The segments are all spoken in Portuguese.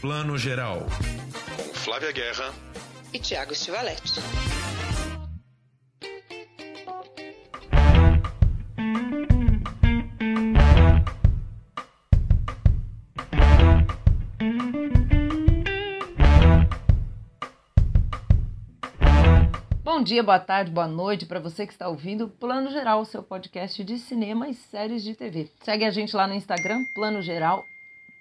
Plano Geral. Com Flávia Guerra e Tiago Stivaletti. Bom dia, boa tarde, boa noite para você que está ouvindo Plano Geral, seu podcast de cinema e séries de TV. Segue a gente lá no Instagram, Plano Geral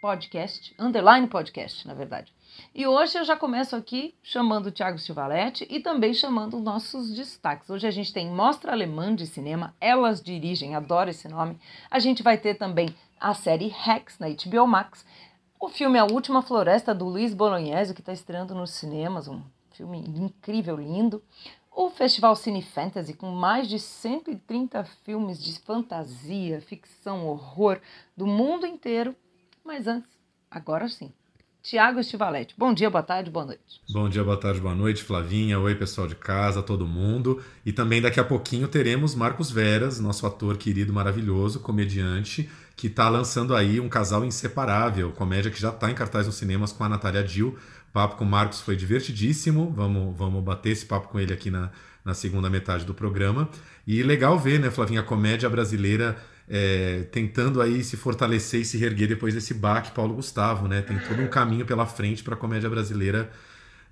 Podcast, underline podcast, na verdade. E hoje eu já começo aqui chamando o Thiago Silvaletti e também chamando nossos destaques. Hoje a gente tem Mostra Alemã de Cinema, Elas Dirigem, adoro esse nome. A gente vai ter também a série Rex na HBO Max. O filme A Última Floresta, do Luiz Bolognese, que está estreando nos cinemas, um filme incrível, lindo o Festival Cine Fantasy, com mais de 130 filmes de fantasia, ficção, horror do mundo inteiro. Mas antes, agora sim. Tiago Estivaletti. Bom dia, boa tarde, boa noite. Bom dia, boa tarde, boa noite, Flavinha. Oi, pessoal de casa, todo mundo. E também daqui a pouquinho teremos Marcos Veras, nosso ator querido, maravilhoso, comediante, que está lançando aí um casal inseparável, comédia que já está em cartaz nos cinemas com a Natália Dill papo com o Marcos foi divertidíssimo. Vamos, vamos bater esse papo com ele aqui na, na segunda metade do programa. E legal ver, né, Flavinha, a comédia brasileira é, tentando aí se fortalecer e se reerguer depois desse baque Paulo Gustavo, né? Tem todo um caminho pela frente para a comédia brasileira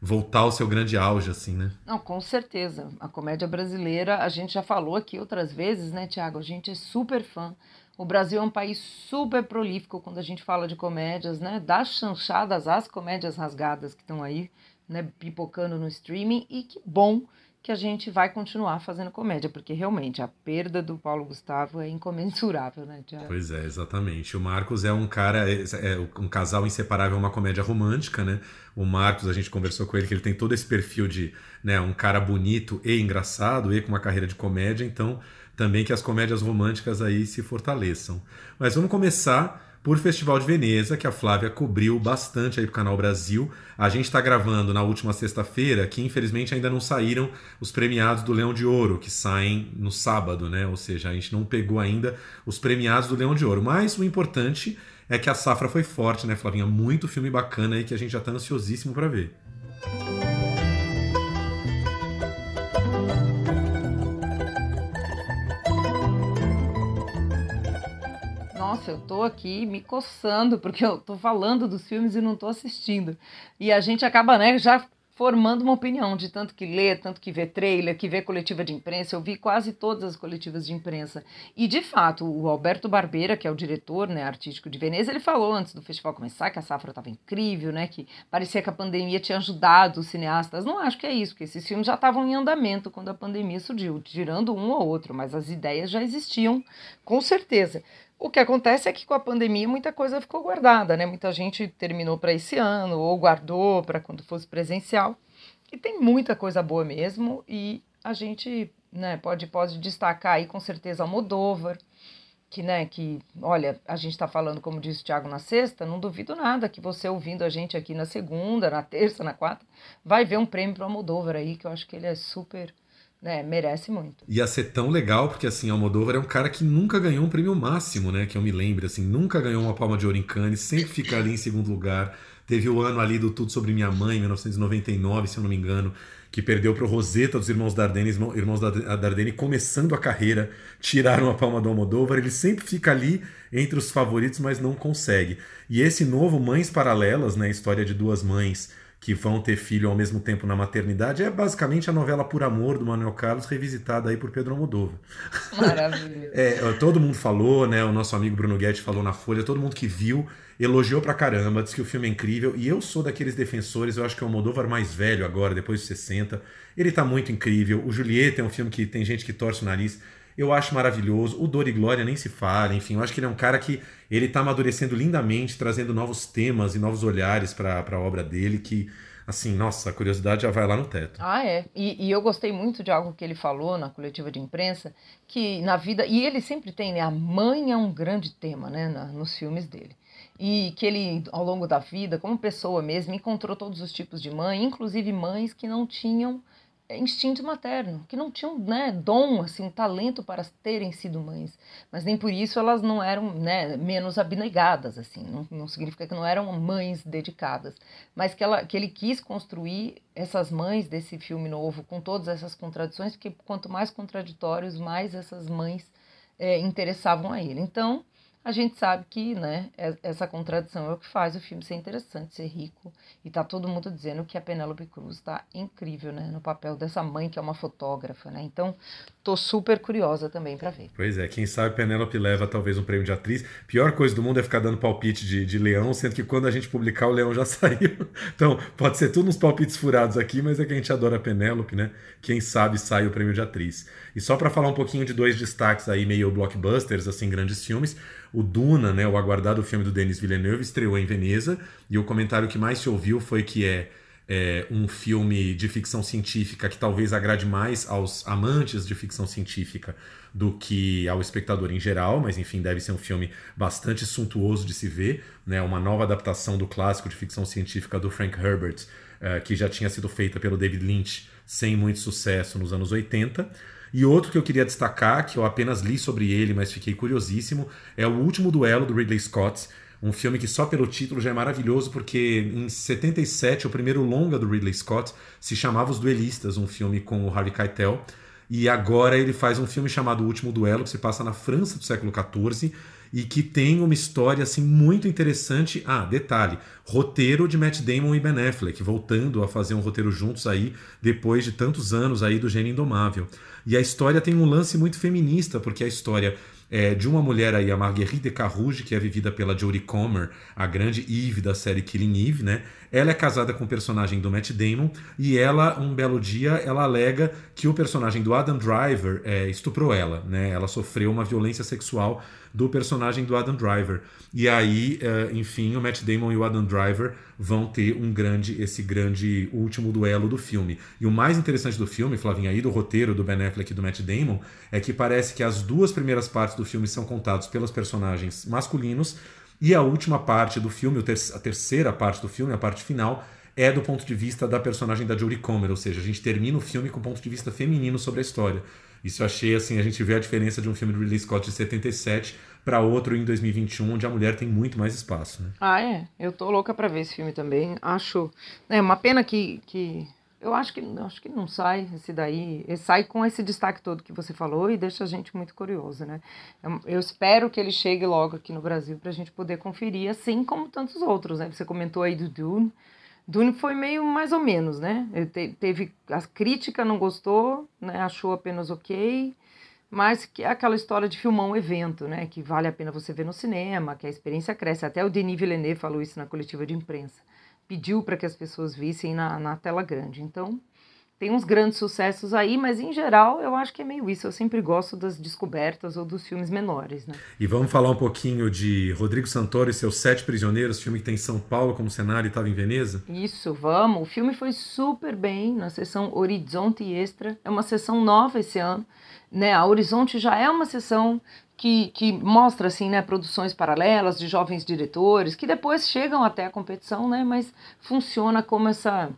voltar ao seu grande auge, assim, né? Não, com certeza. A comédia brasileira, a gente já falou aqui outras vezes, né, Tiago? A gente é super fã. O Brasil é um país super prolífico quando a gente fala de comédias, né? Das chanchadas às comédias rasgadas que estão aí, né, pipocando no streaming. E que bom que a gente vai continuar fazendo comédia, porque realmente a perda do Paulo Gustavo é incomensurável, né, Tiago? Pois é, exatamente. O Marcos é um cara, é, é um casal inseparável, uma comédia romântica, né? O Marcos, a gente conversou com ele que ele tem todo esse perfil de, né, um cara bonito e engraçado e com uma carreira de comédia, então também que as comédias românticas aí se fortaleçam. Mas vamos começar por Festival de Veneza, que a Flávia cobriu bastante aí pro Canal Brasil. A gente está gravando na última sexta-feira, que infelizmente ainda não saíram os premiados do Leão de Ouro, que saem no sábado, né? Ou seja, a gente não pegou ainda os premiados do Leão de Ouro. Mas o importante é que a safra foi forte, né, Flavinha? Muito filme bacana aí que a gente já está ansiosíssimo para ver. Nossa, eu tô aqui me coçando porque eu tô falando dos filmes e não tô assistindo. E a gente acaba, né, já formando uma opinião de tanto que lê, tanto que vê trailer, que vê coletiva de imprensa. Eu vi quase todas as coletivas de imprensa. E, de fato, o Alberto Barbeira, que é o diretor né, artístico de Veneza, ele falou antes do festival começar que a safra estava incrível, né, que parecia que a pandemia tinha ajudado os cineastas. Não acho que é isso, porque esses filmes já estavam em andamento quando a pandemia surgiu, tirando um ou outro, mas as ideias já existiam, com certeza. O que acontece é que com a pandemia muita coisa ficou guardada, né? Muita gente terminou para esse ano ou guardou para quando fosse presencial. E tem muita coisa boa mesmo e a gente, né, pode pode destacar aí com certeza o Modover, que, né, que, olha, a gente está falando, como disse o Thiago na sexta, não duvido nada que você ouvindo a gente aqui na segunda, na terça, na quarta, vai ver um prêmio para o Modover aí, que eu acho que ele é super é, merece muito. Ia ser tão legal, porque assim, Almodóvar é um cara que nunca ganhou um prêmio máximo, né? Que eu me lembro, assim, nunca ganhou uma palma de ouro em Cannes, sempre fica ali em segundo lugar. Teve o ano ali do Tudo Sobre Minha Mãe, 1999, se eu não me engano, que perdeu para o Rosetta dos Irmãos Dardenne, Irmãos Dardenne começando a carreira, tiraram a palma do Almodóvar. Ele sempre fica ali entre os favoritos, mas não consegue. E esse novo Mães Paralelas, né? História de duas mães que vão ter filho ao mesmo tempo na maternidade, é basicamente a novela Por Amor do Manuel Carlos, revisitada aí por Pedro Almodóvar. Maravilha. é, todo mundo falou, né? O nosso amigo Bruno Guedes falou na Folha, todo mundo que viu elogiou pra caramba, disse que o filme é incrível, e eu sou daqueles defensores, eu acho que é o Almodóvar mais velho agora, depois de 60. Ele tá muito incrível. O Julieta é um filme que tem gente que torce o nariz. Eu acho maravilhoso. O Dor e Glória nem se fala, enfim, eu acho que ele é um cara que ele está amadurecendo lindamente, trazendo novos temas e novos olhares para a obra dele, que, assim, nossa, a curiosidade já vai lá no teto. Ah, é. E, e, eu gostei muito de algo que ele falou na coletiva de imprensa, que na vida. E ele sempre tem, né? A mãe é um grande tema, né? Na, nos filmes dele. E que ele, ao longo da vida, como pessoa mesmo, encontrou todos os tipos de mãe, inclusive mães que não tinham instinto materno, que não tinham né, dom, assim, talento para terem sido mães, mas nem por isso elas não eram né, menos abnegadas, assim, não, não significa que não eram mães dedicadas, mas que, ela, que ele quis construir essas mães desse filme novo com todas essas contradições, porque quanto mais contraditórios, mais essas mães é, interessavam a ele. Então, a gente sabe que né, essa contradição é o que faz o filme ser interessante, ser rico. E tá todo mundo dizendo que a Penélope Cruz está incrível né, no papel dessa mãe que é uma fotógrafa. Né? Então, tô super curiosa também para ver. Pois é, quem sabe Penélope leva talvez um prêmio de atriz. Pior coisa do mundo é ficar dando palpite de, de leão, sendo que quando a gente publicar o leão já saiu. Então, pode ser tudo uns palpites furados aqui, mas é que a gente adora a Penélope, né? Quem sabe sai o prêmio de atriz. E só para falar um pouquinho de dois destaques aí meio blockbusters, assim, grandes filmes. O Duna, né, o aguardado filme do Denis Villeneuve, estreou em Veneza e o comentário que mais se ouviu foi que é, é, um filme de ficção científica que talvez agrade mais aos amantes de ficção científica do que ao espectador em geral, mas enfim, deve ser um filme bastante suntuoso de se ver, né, uma nova adaptação do clássico de ficção científica do Frank Herbert, uh, que já tinha sido feita pelo David Lynch sem muito sucesso nos anos 80. E outro que eu queria destacar, que eu apenas li sobre ele, mas fiquei curiosíssimo, é O Último Duelo do Ridley Scott. Um filme que só pelo título já é maravilhoso, porque em 77, o primeiro longa do Ridley Scott se chamava Os Duelistas, um filme com o Harvey Keitel. E agora ele faz um filme chamado O Último Duelo, que se passa na França do século XIV e que tem uma história assim muito interessante. Ah, detalhe, roteiro de Matt Damon e Ben Affleck, voltando a fazer um roteiro juntos aí depois de tantos anos aí do Gênio Indomável. E a história tem um lance muito feminista, porque a história é de uma mulher aí, a Marguerite de Carrouge, que é vivida pela Jodie Comer, a grande Eve da série Killing Eve, né? Ela é casada com o personagem do Matt Damon e ela, um belo dia, ela alega que o personagem do Adam Driver é, estuprou ela, né? Ela sofreu uma violência sexual do personagem do Adam Driver. E aí, uh, enfim, o Matt Damon e o Adam Driver vão ter um grande, esse grande último duelo do filme. E o mais interessante do filme, Flavinha, aí do roteiro do Ben Affleck e do Matt Damon, é que parece que as duas primeiras partes do filme são contadas pelos personagens masculinos e a última parte do filme, a terceira parte do filme, a parte final, é do ponto de vista da personagem da Jodie Comer, ou seja, a gente termina o filme com o ponto de vista feminino sobre a história. Isso eu achei assim, a gente vê a diferença de um filme do Ridley Scott de 77 para outro em 2021, onde a mulher tem muito mais espaço. Né? Ah, é. Eu tô louca para ver esse filme também. Acho. É uma pena que. que... Eu acho que, acho que não sai esse daí. Ele sai com esse destaque todo que você falou e deixa a gente muito curioso, né? Eu espero que ele chegue logo aqui no Brasil para a gente poder conferir, assim como tantos outros, né? Você comentou aí do Dune. Dune foi meio mais ou menos, né? Te, teve a crítica não gostou, né? Achou apenas ok, mas que é aquela história de filmar um evento, né? Que vale a pena você ver no cinema, que a experiência cresce. Até o Denis Villeneuve falou isso na coletiva de imprensa. Pediu para que as pessoas vissem na, na tela grande. Então, tem uns grandes sucessos aí, mas em geral eu acho que é meio isso. Eu sempre gosto das descobertas ou dos filmes menores, né? E vamos falar um pouquinho de Rodrigo Santoro e seus Sete Prisioneiros, filme que tem São Paulo como cenário e estava em Veneza? Isso, vamos. O filme foi super bem na sessão Horizonte Extra. É uma sessão nova esse ano. Né? A Horizonte já é uma sessão que, que, mostra assim, né, produções paralelas de jovens diretores que depois chegam até a competição, né, mas funciona como essa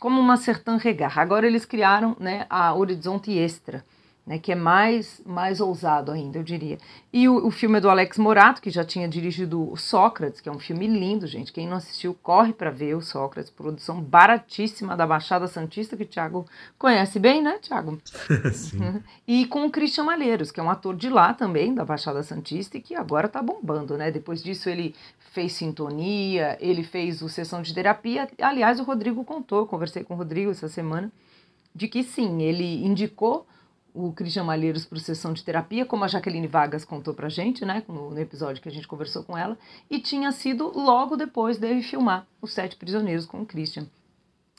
como uma Sertã Regar. Agora eles criaram né, a Horizonte Extra, né, que é mais, mais ousado ainda, eu diria. E o, o filme é do Alex Morato, que já tinha dirigido o Sócrates, que é um filme lindo, gente. Quem não assistiu, corre para ver o Sócrates, produção baratíssima da Baixada Santista, que o Thiago conhece bem, né, Thiago? Sim. E com o Christian Malheiros, que é um ator de lá também, da Baixada Santista, e que agora tá bombando, né? Depois disso ele fez Sintonia, ele fez o Sessão de Terapia. Aliás, o Rodrigo contou, conversei com o Rodrigo essa semana, de que sim, ele indicou o Christian Malheiros para sessão de terapia, como a Jaqueline Vargas contou para gente, né, no, no, episódio que a gente conversou com ela, e tinha sido logo depois dele filmar Os Sete Prisioneiros com o Christian.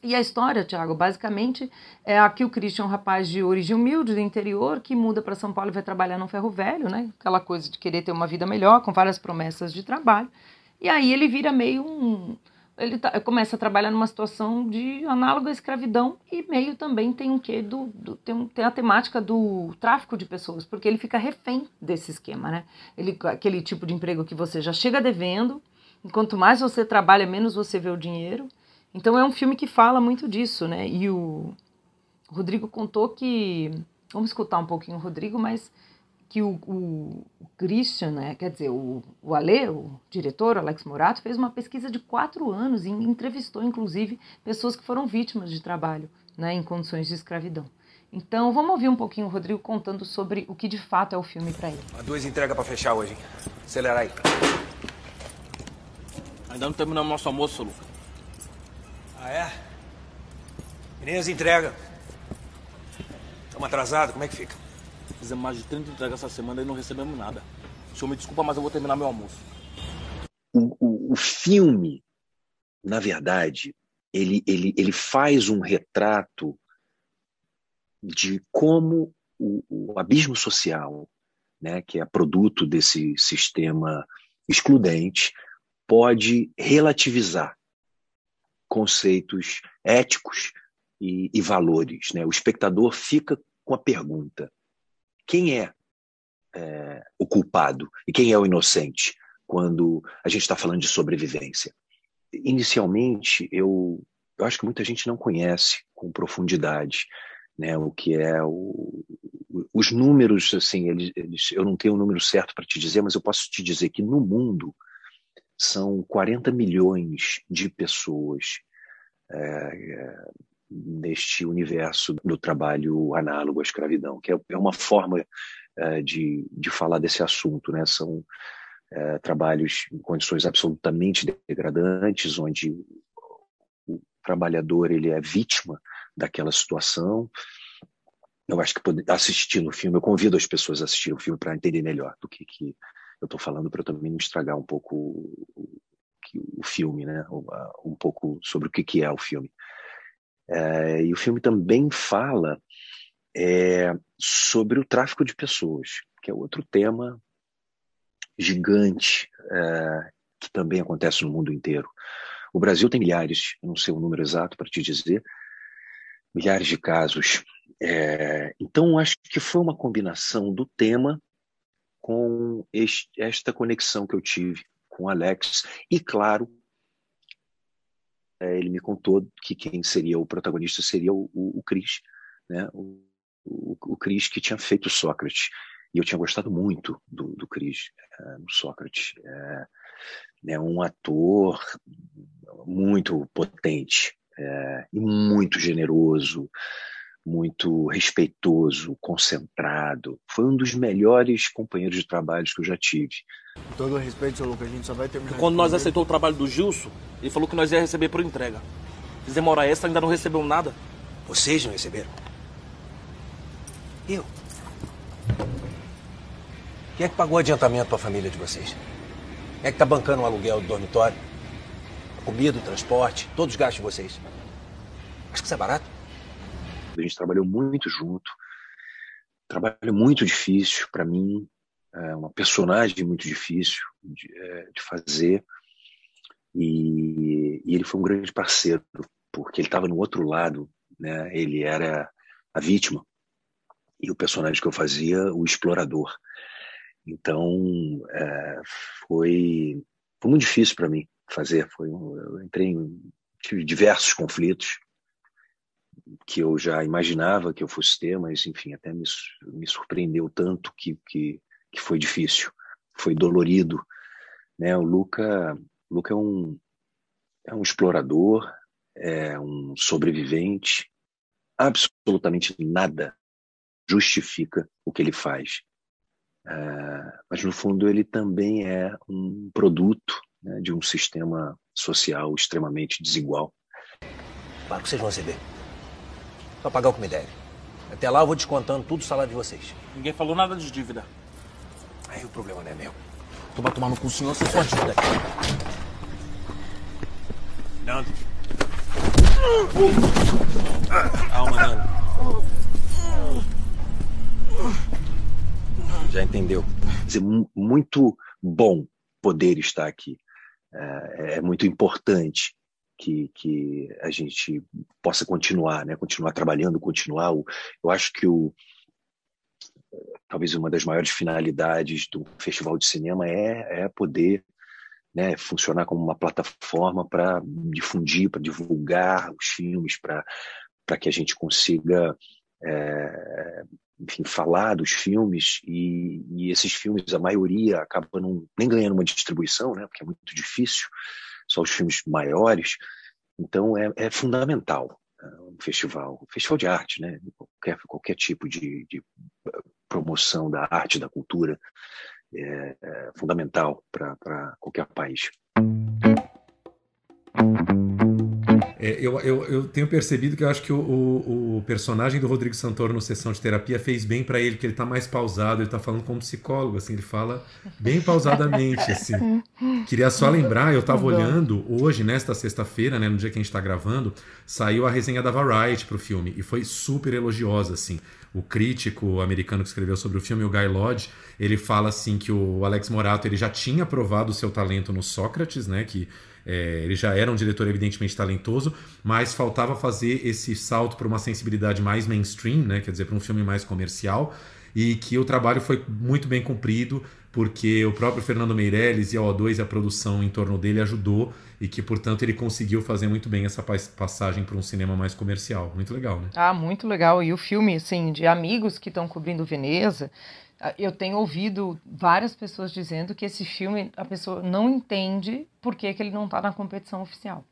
E a história, Tiago, basicamente é aqui o Christian é um rapaz de origem humilde do interior que muda para São Paulo e vai trabalhar no ferro velho, né? Aquela coisa de querer ter uma vida melhor, com várias promessas de trabalho. E aí ele vira meio um ele tá, começa a trabalhar numa situação de análoga à escravidão e meio também tem um quê do, do tem, tem a temática do tráfico de pessoas, porque ele fica refém desse esquema, né? Ele, aquele tipo de emprego que você já chega devendo, quanto mais você trabalha, menos você vê o dinheiro. Então é um filme que fala muito disso, né? E o Rodrigo contou que. Vamos escutar um pouquinho o Rodrigo, mas que o, o, o Christian, né, quer dizer, o, o Ale, o diretor, Alex Morato, fez uma pesquisa de quatro anos e entrevistou, inclusive, pessoas que foram vítimas de trabalho né, em condições de escravidão. Então, vamos ouvir um pouquinho o Rodrigo contando sobre o que de fato é o filme para ele. Há duas entregas para fechar hoje, hein? Acelera aí. Ainda não terminamos nosso almoço, Luca. Ah, é? E nem as entregas. Estamos atrasados, como é que fica? Fizemos mais de 30 entregas essa semana e não recebemos nada. O senhor me desculpa, mas eu vou terminar meu almoço. O, o, o filme, na verdade, ele, ele, ele faz um retrato de como o, o abismo social, né, que é produto desse sistema excludente, pode relativizar conceitos éticos e, e valores. Né? O espectador fica com a pergunta: quem é, é o culpado e quem é o inocente quando a gente está falando de sobrevivência? Inicialmente, eu, eu acho que muita gente não conhece com profundidade né, o que é o, os números, assim, eles, eles, eu não tenho o um número certo para te dizer, mas eu posso te dizer que no mundo são 40 milhões de pessoas é, é, neste universo do trabalho análogo à escravidão, que é, é uma forma é, de, de falar desse assunto. Né? São é, trabalhos em condições absolutamente degradantes, onde o trabalhador ele é vítima daquela situação. Eu acho que assistindo o filme, eu convido as pessoas a assistir o filme para entender melhor do que, que eu estou falando, para eu também não estragar um pouco o filme, né? um pouco sobre o que, que é o filme. É, e o filme também fala é, sobre o tráfico de pessoas, que é outro tema gigante é, que também acontece no mundo inteiro. O Brasil tem milhares, não sei o número exato para te dizer, milhares de casos. É, então, acho que foi uma combinação do tema com este, esta conexão que eu tive com o Alex. E, claro, é, ele me contou que quem seria o protagonista seria o, o, o Chris, né? o, o, o Chris que tinha feito Sócrates. E eu tinha gostado muito do, do Chris é, Sócrates. É, é um ator muito potente é, e muito generoso, muito respeitoso, concentrado. Foi um dos melhores companheiros de trabalho que eu já tive. Com todo respeito, seu Lucas, a gente só vai terminar. Quando nós aceitou o trabalho do Gilson, ele falou que nós ia receber por entrega. Fizemos hora extra, ainda não recebeu nada. Vocês não receberam? Eu? Quem é que pagou o adiantamento para a família de vocês? Quem é que tá bancando o aluguel do dormitório? A comida, o transporte, todos os gastos de vocês? Acho que isso é barato. A gente trabalhou muito junto. Trabalho muito difícil para mim, é uma personagem muito difícil de, é, de fazer. E, e, ele foi um grande parceiro, porque ele estava no outro lado, né? Ele era a vítima e o personagem que eu fazia, o explorador. Então, é, foi, foi muito difícil para mim fazer. Foi, eu entrei em tive diversos conflitos que eu já imaginava que eu fosse ter, mas enfim, até me, me surpreendeu tanto que, que, que foi difícil, foi dolorido. Né? O Luca, Luca é, um, é um explorador, é um sobrevivente, absolutamente nada justifica o que ele faz. É, mas, no fundo, ele também é um produto né, de um sistema social extremamente desigual. Que vocês vão receber. Só pagar o que me deve. Até lá eu vou descontando tudo o salário de vocês. Ninguém falou nada de dívida. Aí o problema não é meu. Tu vai tomar no cu o senhor, você só dívida. Nando. Calma, Nando. Já entendeu? Dizer, muito bom poder estar aqui. É, é muito importante que, que a gente possa continuar, né? Continuar trabalhando, continuar. Eu acho que o talvez uma das maiores finalidades do festival de cinema é, é poder né, funcionar como uma plataforma para difundir, para divulgar os filmes, para que a gente consiga é, enfim, falar dos filmes e, e, esses filmes, a maioria acaba não, nem ganhando uma distribuição, né, porque é muito difícil, só os filmes maiores. Então é, é fundamental né, um festival, um festival de arte, né, qualquer, qualquer tipo de, de promoção da arte, da cultura, é, é fundamental para qualquer país. É, eu, eu, eu, tenho percebido que eu acho que o, o, o, personagem do Rodrigo Santoro no Sessão de Terapia fez bem para ele, que ele tá mais pausado, ele tá falando como psicólogo, assim, ele fala bem pausadamente, assim. Queria só lembrar, eu tava olhando hoje, nesta sexta-feira, né, no dia que a gente tá gravando, saiu a resenha da Variety pro filme, e foi super elogiosa, assim. O crítico americano que escreveu sobre o filme, o Guy Lodge, ele fala, assim, que o Alex Morato, ele já tinha provado o seu talento no Sócrates, né, que é, ele já era um diretor evidentemente talentoso, mas faltava fazer esse salto para uma sensibilidade mais mainstream, né? quer dizer, para um filme mais comercial, e que o trabalho foi muito bem cumprido, porque o próprio Fernando Meirelles e a O2 e a produção em torno dele ajudou e que, portanto, ele conseguiu fazer muito bem essa passagem para um cinema mais comercial. Muito legal, né? Ah, muito legal. E o filme, assim, de amigos que estão cobrindo Veneza, eu tenho ouvido várias pessoas dizendo que esse filme a pessoa não entende por que, que ele não está na competição oficial.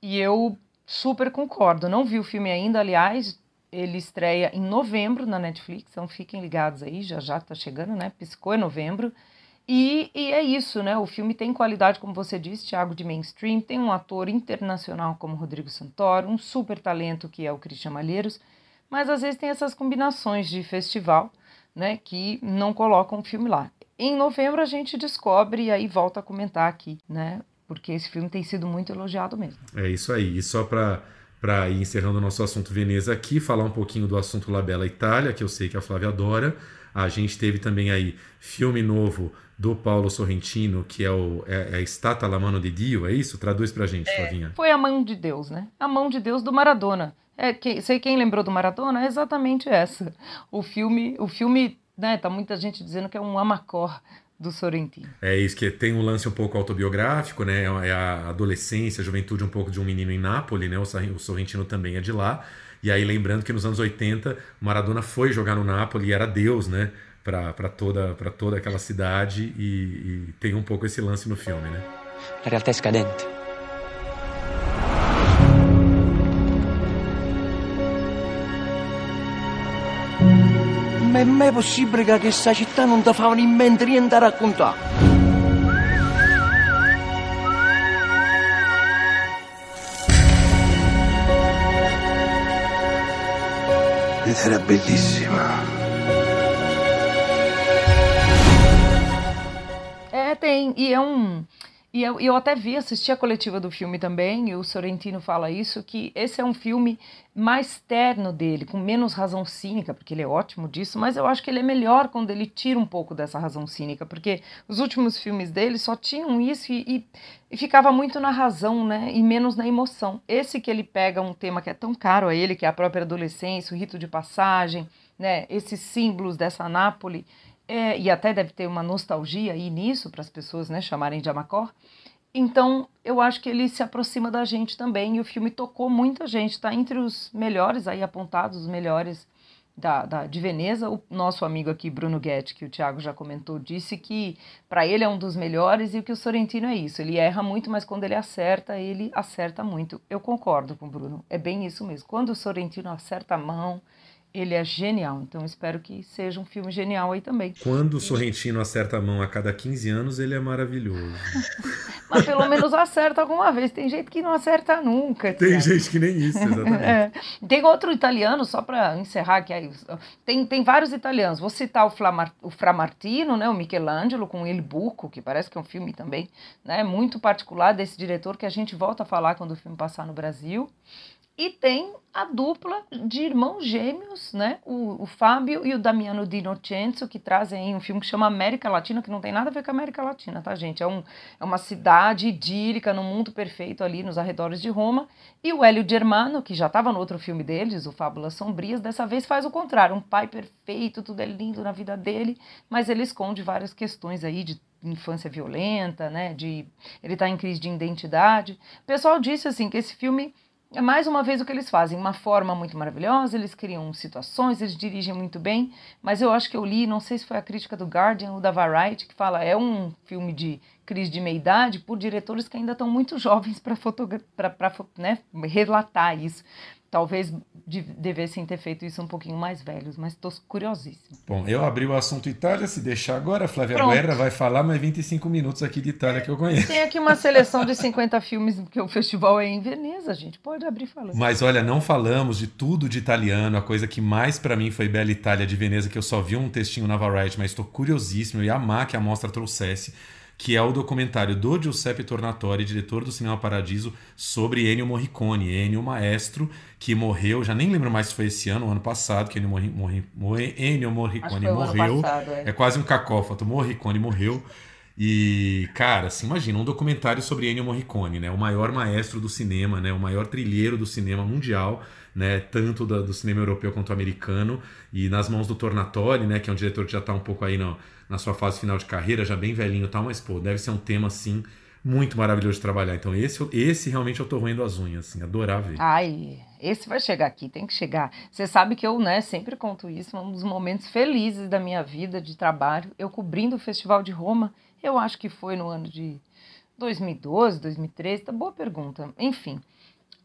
E eu super concordo. Não vi o filme ainda, aliás, ele estreia em novembro na Netflix, então fiquem ligados aí, já já está chegando, né? Piscou em novembro. E, e, é isso, né? O filme tem qualidade, como você disse, Thiago, de mainstream, tem um ator internacional como Rodrigo Santoro, um super talento que é o Christian Malheiros, mas às vezes tem essas combinações de festival né, que não colocam o filme lá. Em novembro a gente descobre e aí volta a comentar aqui, né? Porque esse filme tem sido muito elogiado mesmo. É isso aí. E só para para ir encerrando o nosso assunto Veneza aqui, falar um pouquinho do assunto La Bella Itália, que eu sei que a Flávia adora. A gente teve também aí filme novo do Paulo Sorrentino, que é o é, é Stata la mano de Dio, é isso? Traduz pra gente, é, Flavinha. Foi a mão de Deus, né? A mão de Deus do Maradona. É, que, sei quem lembrou do Maradona, é exatamente essa. O filme, o filme, né, tá muita gente dizendo que é um amacor do Sorrentino. É isso que tem um lance um pouco autobiográfico, né? É a adolescência, a juventude um pouco de um menino em Nápoles, né? O Sorrentino também é de lá. E aí lembrando que nos anos 80, Maradona foi jogar no Nápoles e era Deus, né? Para toda, toda aquela cidade e, e tem um pouco esse lance no filme, né? A realtà è scadente. È mai possibile che questa città non ti fa in mente niente a raccontare? Ed era bellissima. É, tem. E é um. E eu, eu até vi, assisti a coletiva do filme também, e o Sorrentino fala isso, que esse é um filme mais terno dele, com menos razão cínica, porque ele é ótimo disso, mas eu acho que ele é melhor quando ele tira um pouco dessa razão cínica, porque os últimos filmes dele só tinham isso e, e, e ficava muito na razão, né, e menos na emoção. Esse que ele pega um tema que é tão caro a ele, que é a própria adolescência, o rito de passagem, né, esses símbolos dessa Nápoles, é, e até deve ter uma nostalgia aí nisso para as pessoas né, chamarem de Amacor. Então, eu acho que ele se aproxima da gente também e o filme tocou muita gente, está entre os melhores aí apontados, os melhores da, da, de Veneza. O nosso amigo aqui, Bruno Guetti, que o Thiago já comentou, disse que para ele é um dos melhores e que o Sorrentino é isso. Ele erra muito, mas quando ele acerta, ele acerta muito. Eu concordo com o Bruno, é bem isso mesmo. Quando o Sorrentino acerta a mão, ele é genial, então espero que seja um filme genial aí também. Quando o Sorrentino acerta a mão a cada 15 anos, ele é maravilhoso. Mas pelo menos acerta alguma vez. Tem gente que não acerta nunca. Tem gente que nem isso, exatamente. é. Tem outro italiano, só para encerrar, que aí, tem, tem vários italianos. Vou citar o, Flamar, o Framartino, né, o Michelangelo, com Il Buco, que parece que é um filme também né, muito particular desse diretor, que a gente volta a falar quando o filme passar no Brasil. E tem a dupla de irmãos gêmeos, né? O, o Fábio e o Damiano Di Innocenzo, que trazem um filme que chama América Latina, que não tem nada a ver com a América Latina, tá, gente? É, um, é uma cidade idílica, num mundo perfeito ali nos arredores de Roma. E o Hélio Germano, que já estava no outro filme deles, o Fábulas Sombrias, dessa vez faz o contrário. Um pai perfeito, tudo é lindo na vida dele, mas ele esconde várias questões aí de infância violenta, né? De ele tá em crise de identidade. O pessoal disse assim que esse filme é mais uma vez o que eles fazem, uma forma muito maravilhosa, eles criam situações, eles dirigem muito bem, mas eu acho que eu li, não sei se foi a crítica do Guardian ou da Variety, que fala é um filme de crise de meia-idade por diretores que ainda estão muito jovens para né, relatar isso. Talvez de, devessem ter feito isso um pouquinho mais velhos, mas estou curiosíssimo. Bom, eu abri o assunto Itália, se deixar agora, Flávia Pronto. Guerra vai falar mais 25 minutos aqui de Itália que eu conheço. Tem aqui uma seleção de 50 filmes, porque o festival é em Veneza, gente pode abrir falando. Mas olha, não falamos de tudo de italiano, a coisa que mais para mim foi Bela Itália de Veneza, que eu só vi um textinho na Variety, mas estou curiosíssimo, eu ia amar que a mostra trouxesse que é o documentário do Giuseppe Tornatore, diretor do Cinema Paradiso, sobre Ennio Morricone, Ennio Maestro, que morreu, já nem lembro mais se foi esse ano ou ano passado, que Ennio, Morri, Morri, Morri, Ennio Morricone morreu. Passado, é. é quase um cacófato, Morricone morreu. E, cara, assim, imagina um documentário sobre Ennio Morricone, né? O maior maestro do cinema, né? O maior trilheiro do cinema mundial, né? Tanto da, do cinema europeu quanto americano. E nas mãos do Tornatore, né? Que é um diretor que já está um pouco aí no, na sua fase final de carreira, já bem velhinho e tal, mas, pô, deve ser um tema, assim, muito maravilhoso de trabalhar. Então, esse, esse realmente eu tô roendo as unhas, assim, adorar ver. Ai, esse vai chegar aqui, tem que chegar. Você sabe que eu, né, sempre conto isso, um dos momentos felizes da minha vida de trabalho, eu cobrindo o Festival de Roma, eu acho que foi no ano de 2012, 2013, tá boa pergunta. Enfim,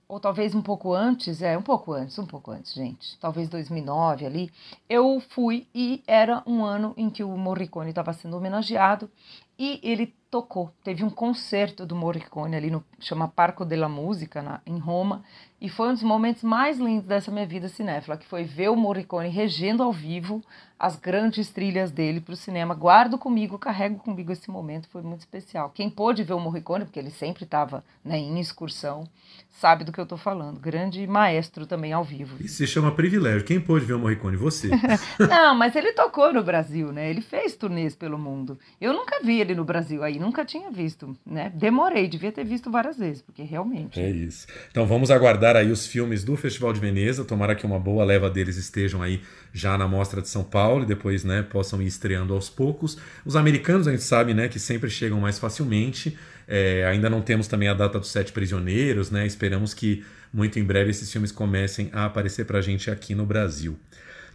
ou talvez um pouco antes, é, um pouco antes, um pouco antes, gente, talvez 2009 ali, eu fui e era um ano em que o Morricone estava sendo homenageado e ele tocou, teve um concerto do Morricone ali no chama Parco della Musica na, em Roma e foi um dos momentos mais lindos dessa minha vida cinéfila, que foi ver o Morricone regendo ao vivo as grandes trilhas dele para o cinema. Guardo comigo, carrego comigo esse momento, foi muito especial. Quem pôde ver o Morricone, porque ele sempre estava né, em excursão, sabe do que eu estou falando. Grande maestro também ao vivo. Isso se chama privilégio. Quem pôde ver o Morricone? Você. Não, mas ele tocou no Brasil, né? Ele fez turnês pelo mundo. Eu nunca vi ele no Brasil aí, nunca tinha visto, né? Demorei, devia ter visto várias vezes, porque realmente. É isso. Então vamos aguardar aí os filmes do Festival de Veneza. Tomara que uma boa leva deles estejam aí já na Mostra de São Paulo e depois, né, possam ir estreando aos poucos. Os americanos a gente sabe, né, que sempre chegam mais facilmente. É, ainda não temos também a data dos Sete Prisioneiros, né? Esperamos que muito em breve esses filmes comecem a aparecer pra gente aqui no Brasil.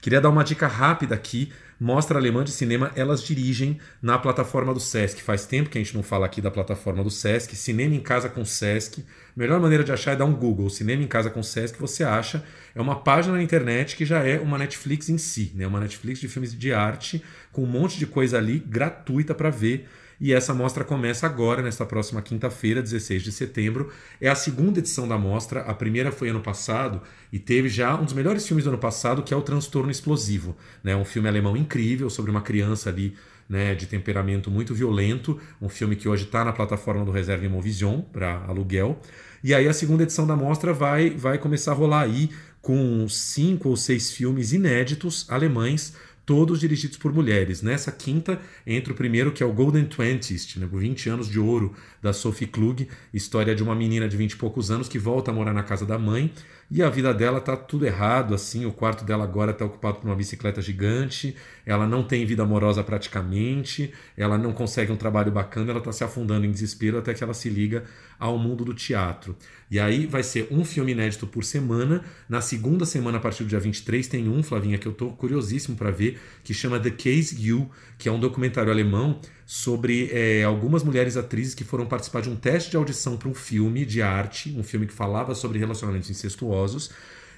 Queria dar uma dica rápida aqui. Mostra Alemã de Cinema, elas dirigem na plataforma do Sesc. Faz tempo que a gente não fala aqui da plataforma do Sesc. Cinema em Casa com Sesc. Melhor maneira de achar é dar um Google. Cinema em Casa com Sesc, você acha. É uma página na internet que já é uma Netflix em si. Né? Uma Netflix de filmes de arte, com um monte de coisa ali gratuita para ver. E essa mostra começa agora, nesta próxima quinta-feira, 16 de setembro. É a segunda edição da mostra. A primeira foi ano passado e teve já um dos melhores filmes do ano passado, que é o Transtorno Explosivo. Né? Um filme alemão incrível sobre uma criança ali né, de temperamento muito violento. Um filme que hoje está na plataforma do Reserva Imovision para aluguel. E aí a segunda edição da mostra vai, vai começar a rolar aí com cinco ou seis filmes inéditos alemães todos dirigidos por mulheres. Nessa quinta entra o primeiro, que é o Golden Twenties, né, 20 anos de ouro, da Sophie Klug, história de uma menina de 20 e poucos anos que volta a morar na casa da mãe. E a vida dela tá tudo errado, assim, o quarto dela agora está ocupado por uma bicicleta gigante, ela não tem vida amorosa praticamente, ela não consegue um trabalho bacana, ela está se afundando em desespero até que ela se liga ao mundo do teatro. E aí vai ser um filme inédito por semana. Na segunda semana, a partir do dia 23, tem um, Flavinha, que eu tô curiosíssimo para ver, que chama The Case You, que é um documentário alemão sobre é, algumas mulheres atrizes que foram participar de um teste de audição para um filme de arte, um filme que falava sobre relacionamentos incestuosos.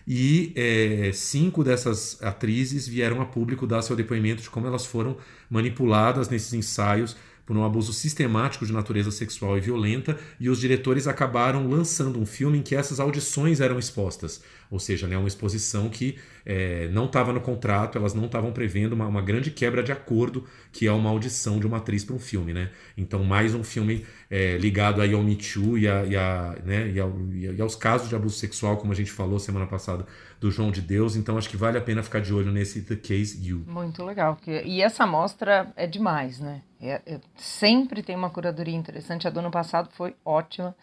E é, cinco dessas atrizes vieram a público dar seu depoimento de como elas foram manipuladas nesses ensaios por um abuso sistemático de natureza sexual e violenta, e os diretores acabaram lançando um filme em que essas audições eram expostas. Ou seja, né, uma exposição que é, não estava no contrato, elas não estavam prevendo uma, uma, grande quebra de acordo, que é uma audição de uma atriz para um filme. Né? Então, mais um filme é, ligado aí ao Me Too e, a, e, a, né, e, ao, e aos casos de abuso sexual, como a gente falou semana passada, do João de Deus. Então, acho que vale a pena ficar de olho nesse The Case You. Muito legal. E essa mostra é demais, né? É, é, sempre tem uma curadoria interessante. A do ano passado foi ótima.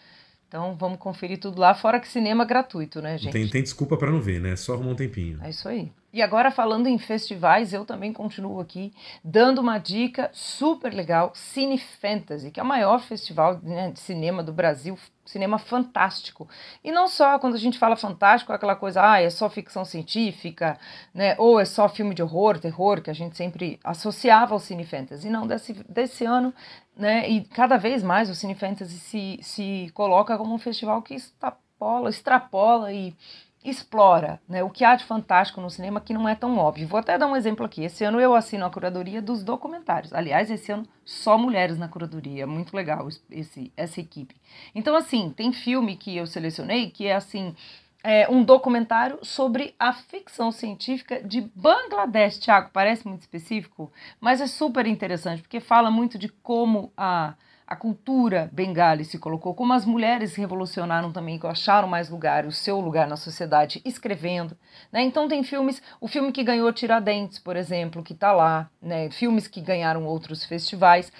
Então vamos conferir tudo lá, fora que cinema gratuito, né, gente? Tem, tem desculpa para não ver, né? Só arrumar um tempinho. É isso aí. E agora, falando em festivais, eu também continuo aqui dando uma dica super legal: Cine Fantasy, que é o maior festival né, de cinema do Brasil, cinema fantástico. E não só quando a gente fala fantástico, é aquela coisa, ah, é só ficção científica, né, ou é só filme de horror, terror, que a gente sempre associava ao Cine Fantasy. Não, desse, desse ano, né, e cada vez mais o Cine Fantasy se, se coloca como um festival que extrapola, extrapola e explora né, o que há de fantástico no cinema que não é tão óbvio. Vou até dar um exemplo aqui. Esse ano eu assino a curadoria dos documentários. Aliás, esse ano só mulheres na curadoria. Muito legal esse, essa equipe. Então, assim, tem filme que eu selecionei que é assim. É um documentário sobre a ficção científica de Bangladesh, Tiago. Parece muito específico, mas é super interessante, porque fala muito de como a, a cultura bengali se colocou, como as mulheres revolucionaram também, que acharam mais lugar, o seu lugar na sociedade, escrevendo. Né? Então tem filmes, o filme que ganhou Tiradentes, por exemplo, que está lá, né? filmes que ganharam outros festivais.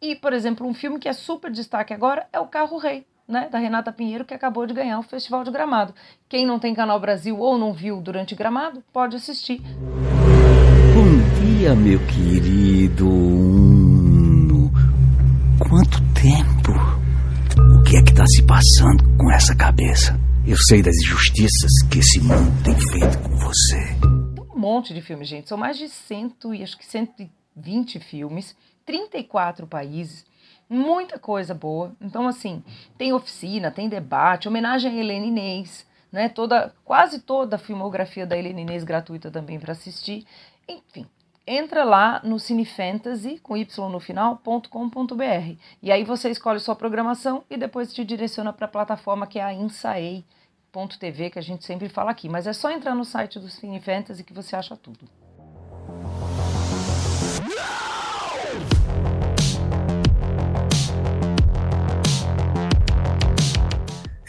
E, por exemplo, um filme que é super destaque agora é O Carro Rei, né, da Renata Pinheiro, que acabou de ganhar o Festival de Gramado. Quem não tem Canal Brasil ou não viu durante Gramado, pode assistir. Bom dia, meu querido. Tempo? O que é que está se passando com essa cabeça? Eu sei das injustiças que esse mundo tem feito com você. Tem um monte de filmes, gente. São mais de cento e acho que 120 filmes, 34 países, muita coisa boa. Então, assim, tem oficina, tem debate, homenagem a Helena Inês, né? Toda, quase toda a filmografia da Helena Inês gratuita também para assistir. Enfim, entra lá no cinefantasy, com y no final.com.br. E aí você escolhe sua programação e depois te direciona para a plataforma que é a Insaei.tv, que a gente sempre fala aqui. Mas é só entrar no site do Cine Fantasy que você acha tudo.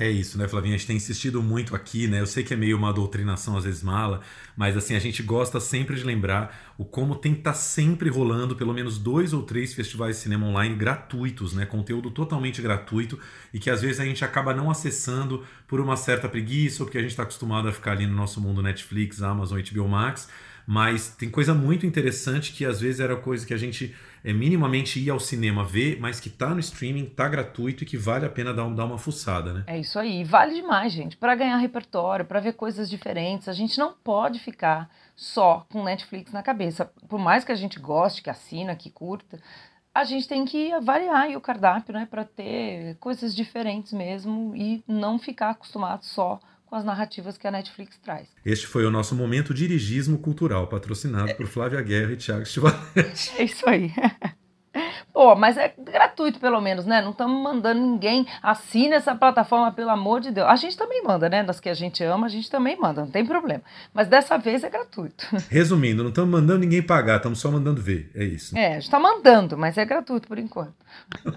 É isso, né, Flavinha? A gente tem insistido muito aqui, né? Eu sei que é meio uma doutrinação, às vezes mala, mas assim, a gente gosta sempre de lembrar o como tem que estar tá sempre rolando pelo menos dois ou três festivais de cinema online gratuitos, né? Conteúdo totalmente gratuito e que às vezes a gente acaba não acessando por uma certa preguiça ou porque a gente está acostumado a ficar ali no nosso mundo Netflix, Amazon, HBO Max. Mas tem coisa muito interessante que às vezes era coisa que a gente é, minimamente ir ao cinema ver, mas que tá no streaming, tá gratuito e que vale a pena dar, um, dar uma fuçada, né? É isso aí, vale demais, gente, para ganhar repertório, para ver coisas diferentes. A gente não pode ficar só com Netflix na cabeça. Por mais que a gente goste, que assina, que curta, a gente tem que variar o cardápio, né, para ter coisas diferentes mesmo e não ficar acostumado só com as narrativas que a Netflix traz. Este foi o nosso momento dirigismo cultural, patrocinado por Flávia Guerra e Thiago Stivalete. É isso aí. Pô, mas é gratuito pelo menos, né? Não estamos mandando ninguém. Assine essa plataforma, pelo amor de Deus. A gente também manda, né? Das que a gente ama, a gente também manda, não tem problema. Mas dessa vez é gratuito. Resumindo, não estamos mandando ninguém pagar, estamos só mandando ver. É isso. É, a gente está mandando, mas é gratuito por enquanto.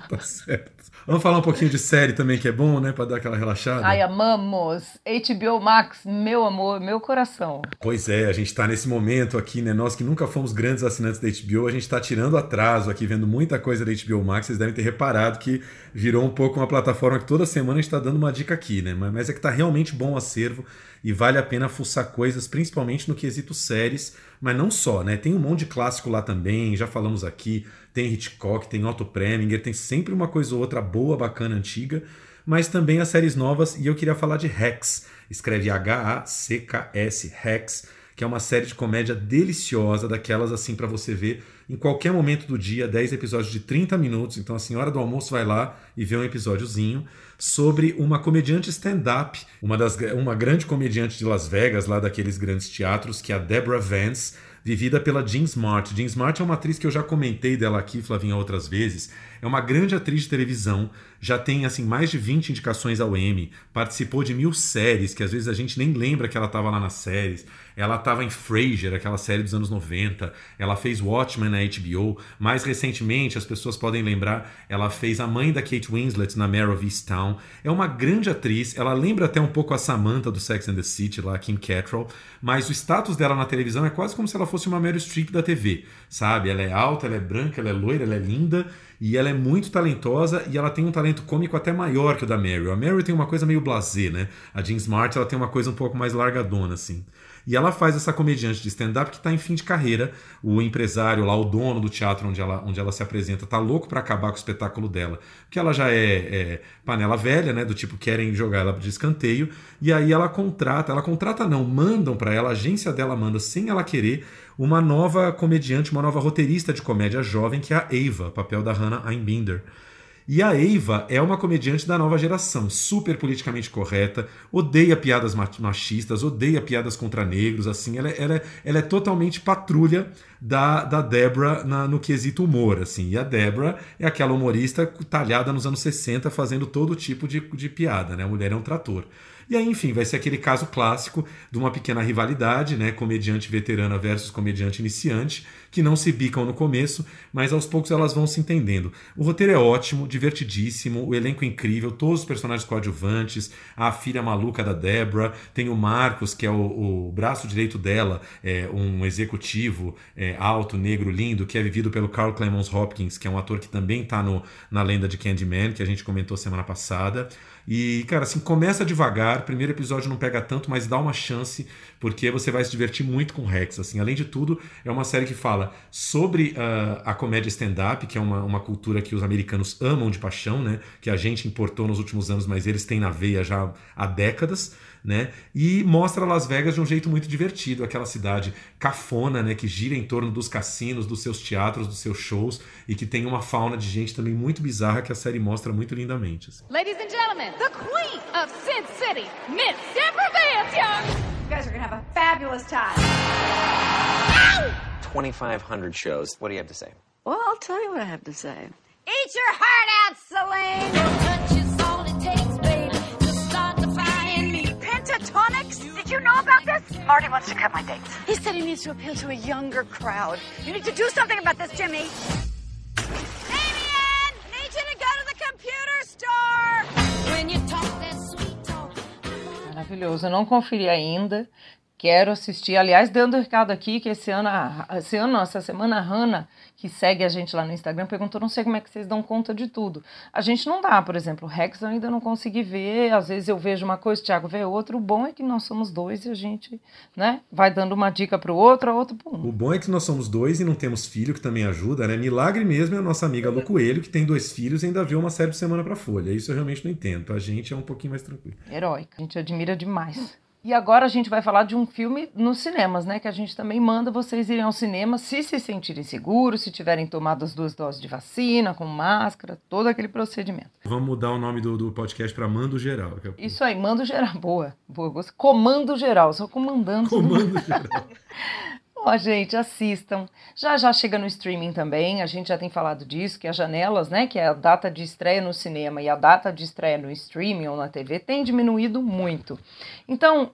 tá certo. Vamos falar um pouquinho de série também, que é bom, né? Para dar aquela relaxada. Ai, amamos. HBO Max, meu amor, meu coração. Pois é, a gente está nesse momento aqui, né? Nós que nunca fomos grandes assinantes da HBO, a gente está tirando atraso aqui, vendo muita coisa da HBO Max. Vocês devem ter reparado que virou um pouco uma plataforma que toda semana a gente está dando uma dica aqui, né? Mas é que tá realmente bom o acervo e vale a pena fuçar coisas, principalmente no quesito séries, mas não só, né? Tem um monte de clássico lá também, já falamos aqui, tem Hitchcock, tem Otto Preminger, tem sempre uma coisa ou outra boa, bacana, antiga, mas também as séries novas, e eu queria falar de Rex, escreve H-A-C-K-S, Rex, que é uma série de comédia deliciosa, daquelas assim para você ver em qualquer momento do dia, 10 episódios de 30 minutos. Então, a senhora do almoço vai lá e vê um episódiozinho sobre uma comediante stand-up, uma, das, uma grande comediante de Las Vegas, lá daqueles grandes teatros, que é a Deborah Vance vivida pela Jean Smart. Jean Smart é uma atriz que eu já comentei dela aqui, Flavinha, outras vezes. É uma grande atriz de televisão, já tem assim mais de 20 indicações ao Emmy, participou de mil séries, que às vezes a gente nem lembra que ela estava lá nas séries. Ela estava em Frasier, aquela série dos anos 90. Ela fez Watchmen na HBO. Mais recentemente, as pessoas podem lembrar, ela fez a mãe da Kate Winslet na Mare of Easttown. É uma grande atriz. Ela lembra até um pouco a Samantha do Sex and the City, lá, Kim Cattrall. Mas o status dela na televisão é quase como se ela fosse uma Meryl Streep da TV, sabe? Ela é alta, ela é branca, ela é loira, ela é linda. E ela é muito talentosa e ela tem um talento cômico até maior que o da Meryl. A Meryl tem uma coisa meio blasé, né? A Jean Smart ela tem uma coisa um pouco mais largadona, assim. E ela faz essa comediante de stand-up que está em fim de carreira. O empresário lá, o dono do teatro onde ela, onde ela se apresenta, tá louco para acabar com o espetáculo dela. Porque ela já é, é, panela velha, né? Do tipo, querem jogar ela de escanteio. E aí ela contrata, ela contrata não, mandam para ela, a agência dela manda sem ela querer, uma nova comediante, uma nova roteirista de comédia jovem, que é a Eva, papel da Hannah Einbinder. E a Eva é uma comediante da nova geração, super politicamente correta, odeia piadas machistas, odeia piadas contra negros, assim, ela, ela, ela é totalmente patrulha da, da Debra no quesito humor, assim. E a Debra é aquela humorista talhada nos anos 60, fazendo todo tipo de, de piada, né? A mulher é um trator. E aí, enfim, vai ser aquele caso clássico de uma pequena rivalidade, né? Comediante veterana versus comediante iniciante, que não se bicam no começo, mas aos poucos elas vão se entendendo. O roteiro é ótimo, divertidíssimo, o elenco é incrível, todos os personagens coadjuvantes, a filha maluca da Debra, tem o Marcos, que é o, o braço direito dela, é um executivo é, alto, negro, lindo, que é vivido pelo Carl Clemons Hopkins, que é um ator que também está na lenda de Candyman, que a gente comentou semana passada. E, cara, assim, começa devagar. Primeiro episódio não pega tanto, mas dá uma chance, porque você vai se divertir muito com Rex. Assim, além de tudo, é uma série que fala sobre uh, a comédia stand-up, que é uma, uma cultura que os americanos amam de paixão, né? Que a gente importou nos últimos anos, mas eles têm na veia já há décadas né? E mostra Las Vegas de um jeito muito divertido, aquela cidade cafona, né, que gira em torno dos cassinos, dos seus teatros, dos seus shows e que tem uma fauna de gente também muito bizarra que a série mostra muito lindamente. Assim. Ladies and gentlemen, the queen of Sin City, Miss Deborah Vance Young. You guys are gonna have a fabulous time. 2,500 shows. What do you have to say? Well, I'll tell you what I have to say. Eat your heart out, Celine! Did you know about this? Marty wants to cut my dates. He said he needs to appeal to a younger crowd. You need to do something about this, Jimmy. Damien! Need you to go to the computer store! When you talk that sweet talk. Maravilhoso. Eu não conferi ainda. Quero assistir. Aliás, dando recado aqui que esse ano, esse ano, essa semana, a Hanna, que segue a gente lá no Instagram, perguntou: não sei como é que vocês dão conta de tudo. A gente não dá, por exemplo, o Rex eu ainda não consegui ver. Às vezes eu vejo uma coisa, o Thiago vê outra. O bom é que nós somos dois e a gente né, vai dando uma dica para o outro, a outro para um. O bom é que nós somos dois e não temos filho, que também ajuda, né? Milagre mesmo é a nossa amiga Lu Coelho, que tem dois filhos e ainda vê uma série de semana para Folha. Isso eu realmente não entendo. A gente é um pouquinho mais tranquilo. Heróica. A gente admira demais. E agora a gente vai falar de um filme nos cinemas, né? Que a gente também manda vocês irem ao cinema se se sentirem seguros, se tiverem tomado as duas doses de vacina, com máscara, todo aquele procedimento. Vamos mudar o nome do, do podcast para Mando Geral. Isso aí, Mando Geral. Boa, boa. Comando Geral, só comandando. Comando Geral. Ó, oh, gente, assistam. Já já chega no streaming também. A gente já tem falado disso, que as janelas, né, que é a data de estreia no cinema e a data de estreia no streaming ou na TV, tem diminuído muito. Então,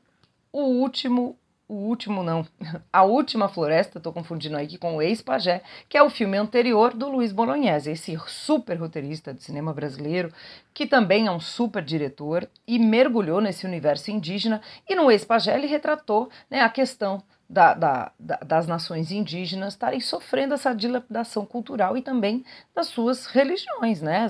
o último, o último não, a última floresta, tô confundindo aqui com o ex-pajé, que é o filme anterior do Luiz Bolognese, esse super roteirista de cinema brasileiro, que também é um super diretor e mergulhou nesse universo indígena. E no ex-pajé ele retratou né, a questão da, da, da, das nações indígenas estarem sofrendo essa dilapidação cultural e também das suas religiões, né?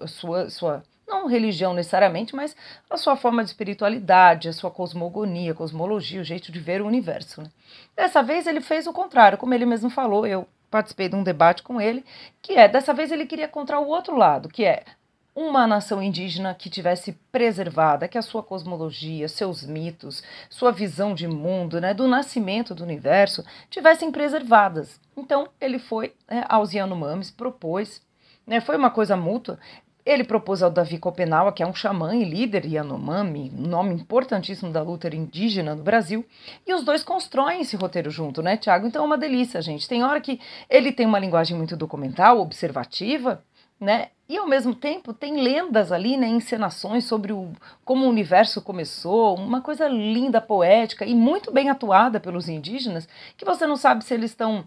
A sua, sua, não religião necessariamente, mas a sua forma de espiritualidade, a sua cosmogonia, cosmologia, o jeito de ver o universo. Né? Dessa vez ele fez o contrário, como ele mesmo falou, eu participei de um debate com ele, que é, dessa vez ele queria encontrar o outro lado, que é uma nação indígena que tivesse preservada, que a sua cosmologia, seus mitos, sua visão de mundo, né, do nascimento do universo, tivessem preservadas. Então ele foi né, aos Yanomamis, propôs, né, foi uma coisa mútua. Ele propôs ao Davi Copenaua, que é um xamã e líder Yanomami, nome importantíssimo da luta indígena no Brasil, e os dois constroem esse roteiro junto, né, Tiago? Então é uma delícia, gente. Tem hora que ele tem uma linguagem muito documental, observativa, né? E ao mesmo tempo tem lendas ali, né, encenações sobre o, como o universo começou, uma coisa linda, poética e muito bem atuada pelos indígenas, que você não sabe se eles estão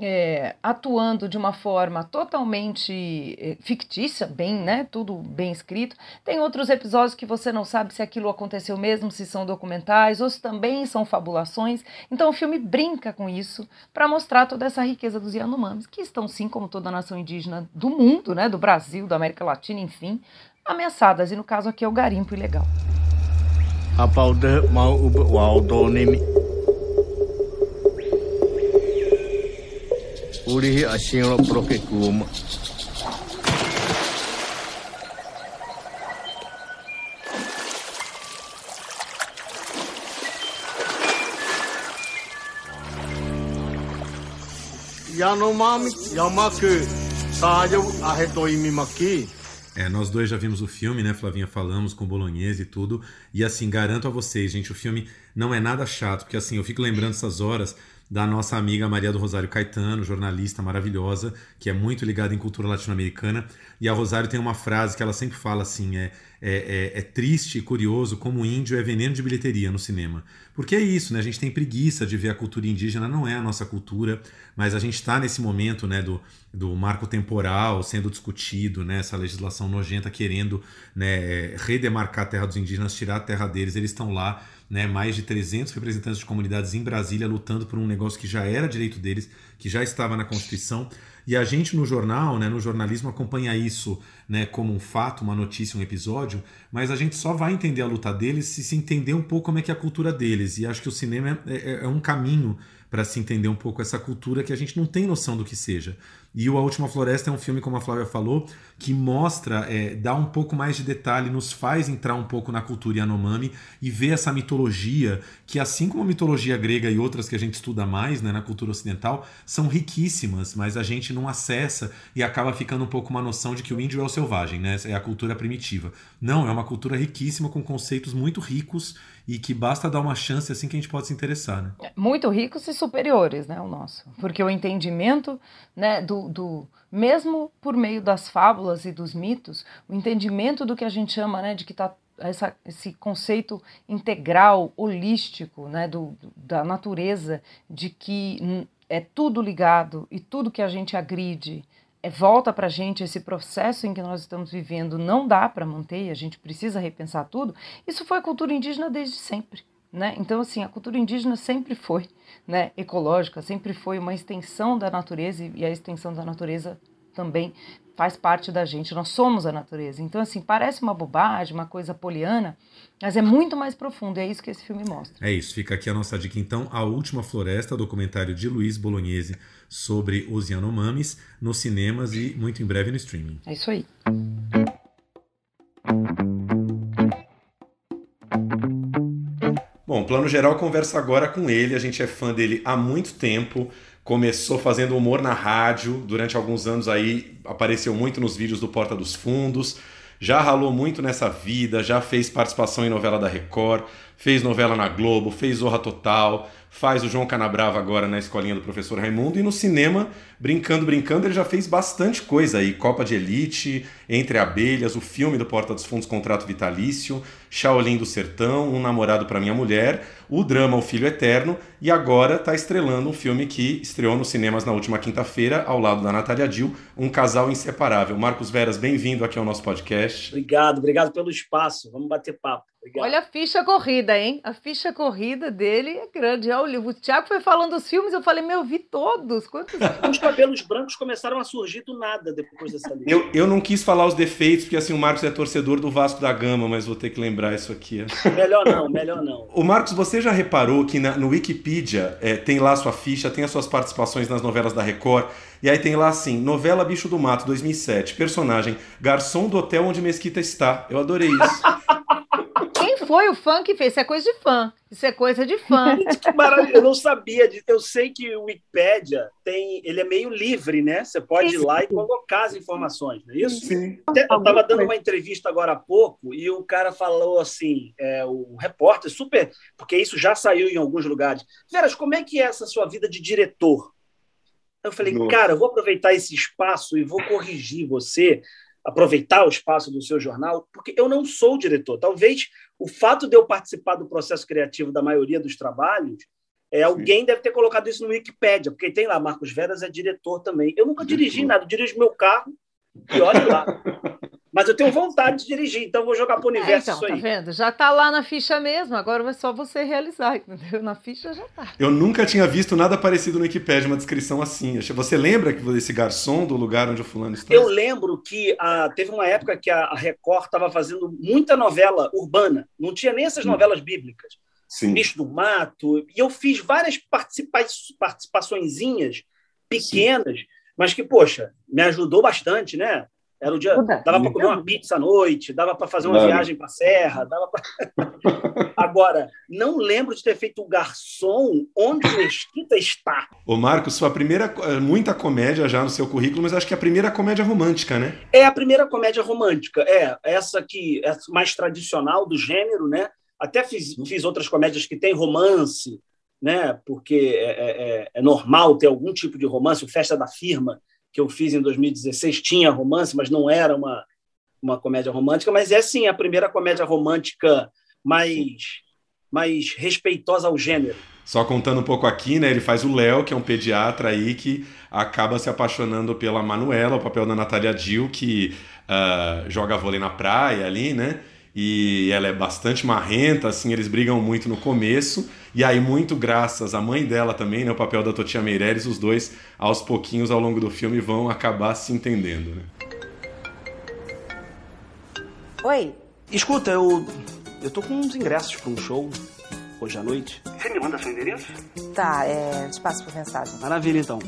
é, atuando de uma forma totalmente é, fictícia, bem, né, tudo bem escrito. Tem outros episódios que você não sabe se aquilo aconteceu mesmo, se são documentais ou se também são fabulações. Então o filme brinca com isso para mostrar toda essa riqueza dos Yanomamis, que estão sim, como toda nação indígena do mundo, né, do Brasil, da América Latina, enfim, ameaçadas. E no caso aqui é o garimpo ilegal. 우리 아시노 프로케쿠마. Yanomami Yamaku Sayo Arretoimimaki. É, nós dois já vimos o filme, né, Flavinha? Falamos com Bolognese e tudo. E assim, garanto a vocês, gente, o filme não é nada chato, porque assim, eu fico lembrando essas horas da nossa amiga Maria do Rosário Caetano, jornalista maravilhosa, que é muito ligada em cultura latino-americana. E a Rosário tem uma frase que ela sempre fala assim: é, é, é, é, triste e curioso como o índio é veneno de bilheteria no cinema. Porque é isso, né? A gente tem preguiça de ver a cultura indígena, não é a nossa cultura, mas a gente está nesse momento né, do, do marco temporal sendo discutido, né, essa legislação nojenta querendo né, redemarcar a terra dos indígenas, tirar a terra deles. Eles estão lá né, mais de 300 representantes de comunidades em Brasília lutando por um negócio que já era direito deles, que já estava na Constituição. E a gente no jornal, né, no jornalismo, acompanha isso né, como um fato, uma notícia, um episódio, mas a gente só vai entender a luta deles se se entender um pouco como é que é a cultura deles. E acho que o cinema é, é, é um caminho para se entender um pouco essa cultura que a gente não tem noção do que seja. E o A Última Floresta é um filme, como a Flávia falou, que mostra, é, dá um pouco mais de detalhe, nos faz entrar um pouco na cultura Yanomami e ver essa mitologia, que assim como a mitologia grega e outras que a gente estuda mais né, na cultura ocidental, são riquíssimas, mas a gente não acessa e acaba ficando um pouco uma noção de que o índio é o selvagem, né? é a cultura primitiva. Não, é uma cultura riquíssima com conceitos muito ricos e que basta dar uma chance assim que a gente pode se interessar. Né? Muito ricos e superiores, né, o nosso. Porque o entendimento né, do, do, mesmo por meio das fábulas e dos mitos, o entendimento do que a gente chama né, de que está essa, esse conceito integral, holístico, né, do, da natureza, de que é tudo ligado e tudo que a gente agride é, volta para a gente esse processo em que nós estamos vivendo não dá para manter, a gente precisa repensar tudo. Isso foi a cultura indígena desde sempre. Né? Então, assim, a cultura indígena sempre foi né, ecológica, sempre foi uma extensão da natureza e a extensão da natureza também faz parte da gente, nós somos a natureza. Então, assim, parece uma bobagem, uma coisa poliana, mas é muito mais profundo, é isso que esse filme mostra. É isso, fica aqui a nossa dica então, A Última Floresta, documentário de Luiz Bolognese sobre os Yanomamis, nos cinemas e muito em breve no streaming. É isso aí. Bom, Plano Geral conversa agora com ele, a gente é fã dele há muito tempo, começou fazendo humor na rádio, durante alguns anos aí apareceu muito nos vídeos do Porta dos Fundos, já ralou muito nessa vida, já fez participação em novela da Record, fez novela na Globo, fez Zorra Total, faz o João Canabrava agora na escolinha do professor Raimundo e no cinema, brincando, brincando, ele já fez bastante coisa aí, Copa de Elite, Entre Abelhas, o filme do Porta dos Fundos Contrato Vitalício, Shaolin do Sertão, Um Namorado para Minha Mulher, o drama O Filho Eterno e agora está estrelando um filme que estreou nos cinemas na última quinta-feira, ao lado da Natália Dill, Um Casal Inseparável. Marcos Veras, bem-vindo aqui ao nosso podcast. Obrigado, obrigado pelo espaço. Vamos bater papo. Obrigado. Olha a ficha corrida, hein? A ficha corrida dele é grande. Olha, o Thiago foi falando dos filmes, eu falei, meu, vi todos. Quantos? Os cabelos brancos começaram a surgir do nada depois dessa lista. Eu, eu não quis falar os defeitos, porque assim, o Marcos é torcedor do Vasco da Gama, mas vou ter que lembrar isso aqui. Melhor não, melhor não. O Marcos, você já reparou que na, no Wikipedia é, tem lá a sua ficha, tem as suas participações nas novelas da Record, e aí tem lá assim, novela Bicho do Mato, 2007, personagem, garçom do hotel onde Mesquita está. Eu adorei isso. Foi o fã que fez? Isso é coisa de fã. Isso é coisa de fã. que maravilha. Eu não sabia. De... Eu sei que o Wikipedia tem, ele é meio livre, né? Você pode ir lá e colocar as informações, não é isso? Sim. Eu estava dando uma entrevista agora há pouco e o cara falou assim, é, o repórter, super, porque isso já saiu em alguns lugares. Veras, como é que é essa sua vida de diretor? Eu falei, Nossa. cara, eu vou aproveitar esse espaço e vou corrigir você, aproveitar o espaço do seu jornal, porque eu não sou diretor. Talvez o fato de eu participar do processo criativo da maioria dos trabalhos, é, alguém deve ter colocado isso no Wikipedia, porque tem lá, Marcos Veras é diretor também. Eu nunca dirigi nada, eu dirijo meu carro e olha lá. Mas eu tenho vontade de dirigir, então vou jogar para o universo é, então, isso aí. Tá vendo? Já está lá na ficha mesmo, agora é só você realizar, entendeu? Na ficha já está. Eu nunca tinha visto nada parecido no Wikipedia, uma descrição assim. Você lembra desse garçom do lugar onde o fulano está? Eu lembro que ah, teve uma época que a Record estava fazendo muita novela urbana. Não tinha nem essas novelas bíblicas. Sim. Bicho do Mato. E eu fiz várias participa participaçõezinhas pequenas, mas que, poxa, me ajudou bastante, né? Era o dia, dava para comer uma pizza à noite, dava para fazer uma viagem para a serra, dava pra... Agora, não lembro de ter feito o garçom onde o Mesquita está. Ô Marcos, sua primeira muita comédia já no seu currículo, mas acho que é a primeira comédia romântica, né? É a primeira comédia romântica, é essa que é mais tradicional do gênero, né? Até fiz, fiz outras comédias que tem romance, né? Porque é, é, é, é normal ter algum tipo de romance. O Festa da Firma que eu fiz em 2016 tinha romance, mas não era uma, uma comédia romântica, mas é sim a primeira comédia romântica mais, mais respeitosa ao gênero. Só contando um pouco aqui, né? Ele faz o Léo, que é um pediatra aí que acaba se apaixonando pela Manuela, o papel da Natália Dill, que uh, joga vôlei na praia ali, né? E ela é bastante marrenta, assim, eles brigam muito no começo. E aí, muito graças à mãe dela também, né, o papel da Totia Meireles, os dois, aos pouquinhos, ao longo do filme, vão acabar se entendendo, né? Oi. Escuta, eu. Eu tô com uns ingressos para um show hoje à noite. Você me manda seu endereço? Tá, é. Te passo por mensagem. Maravilha, então.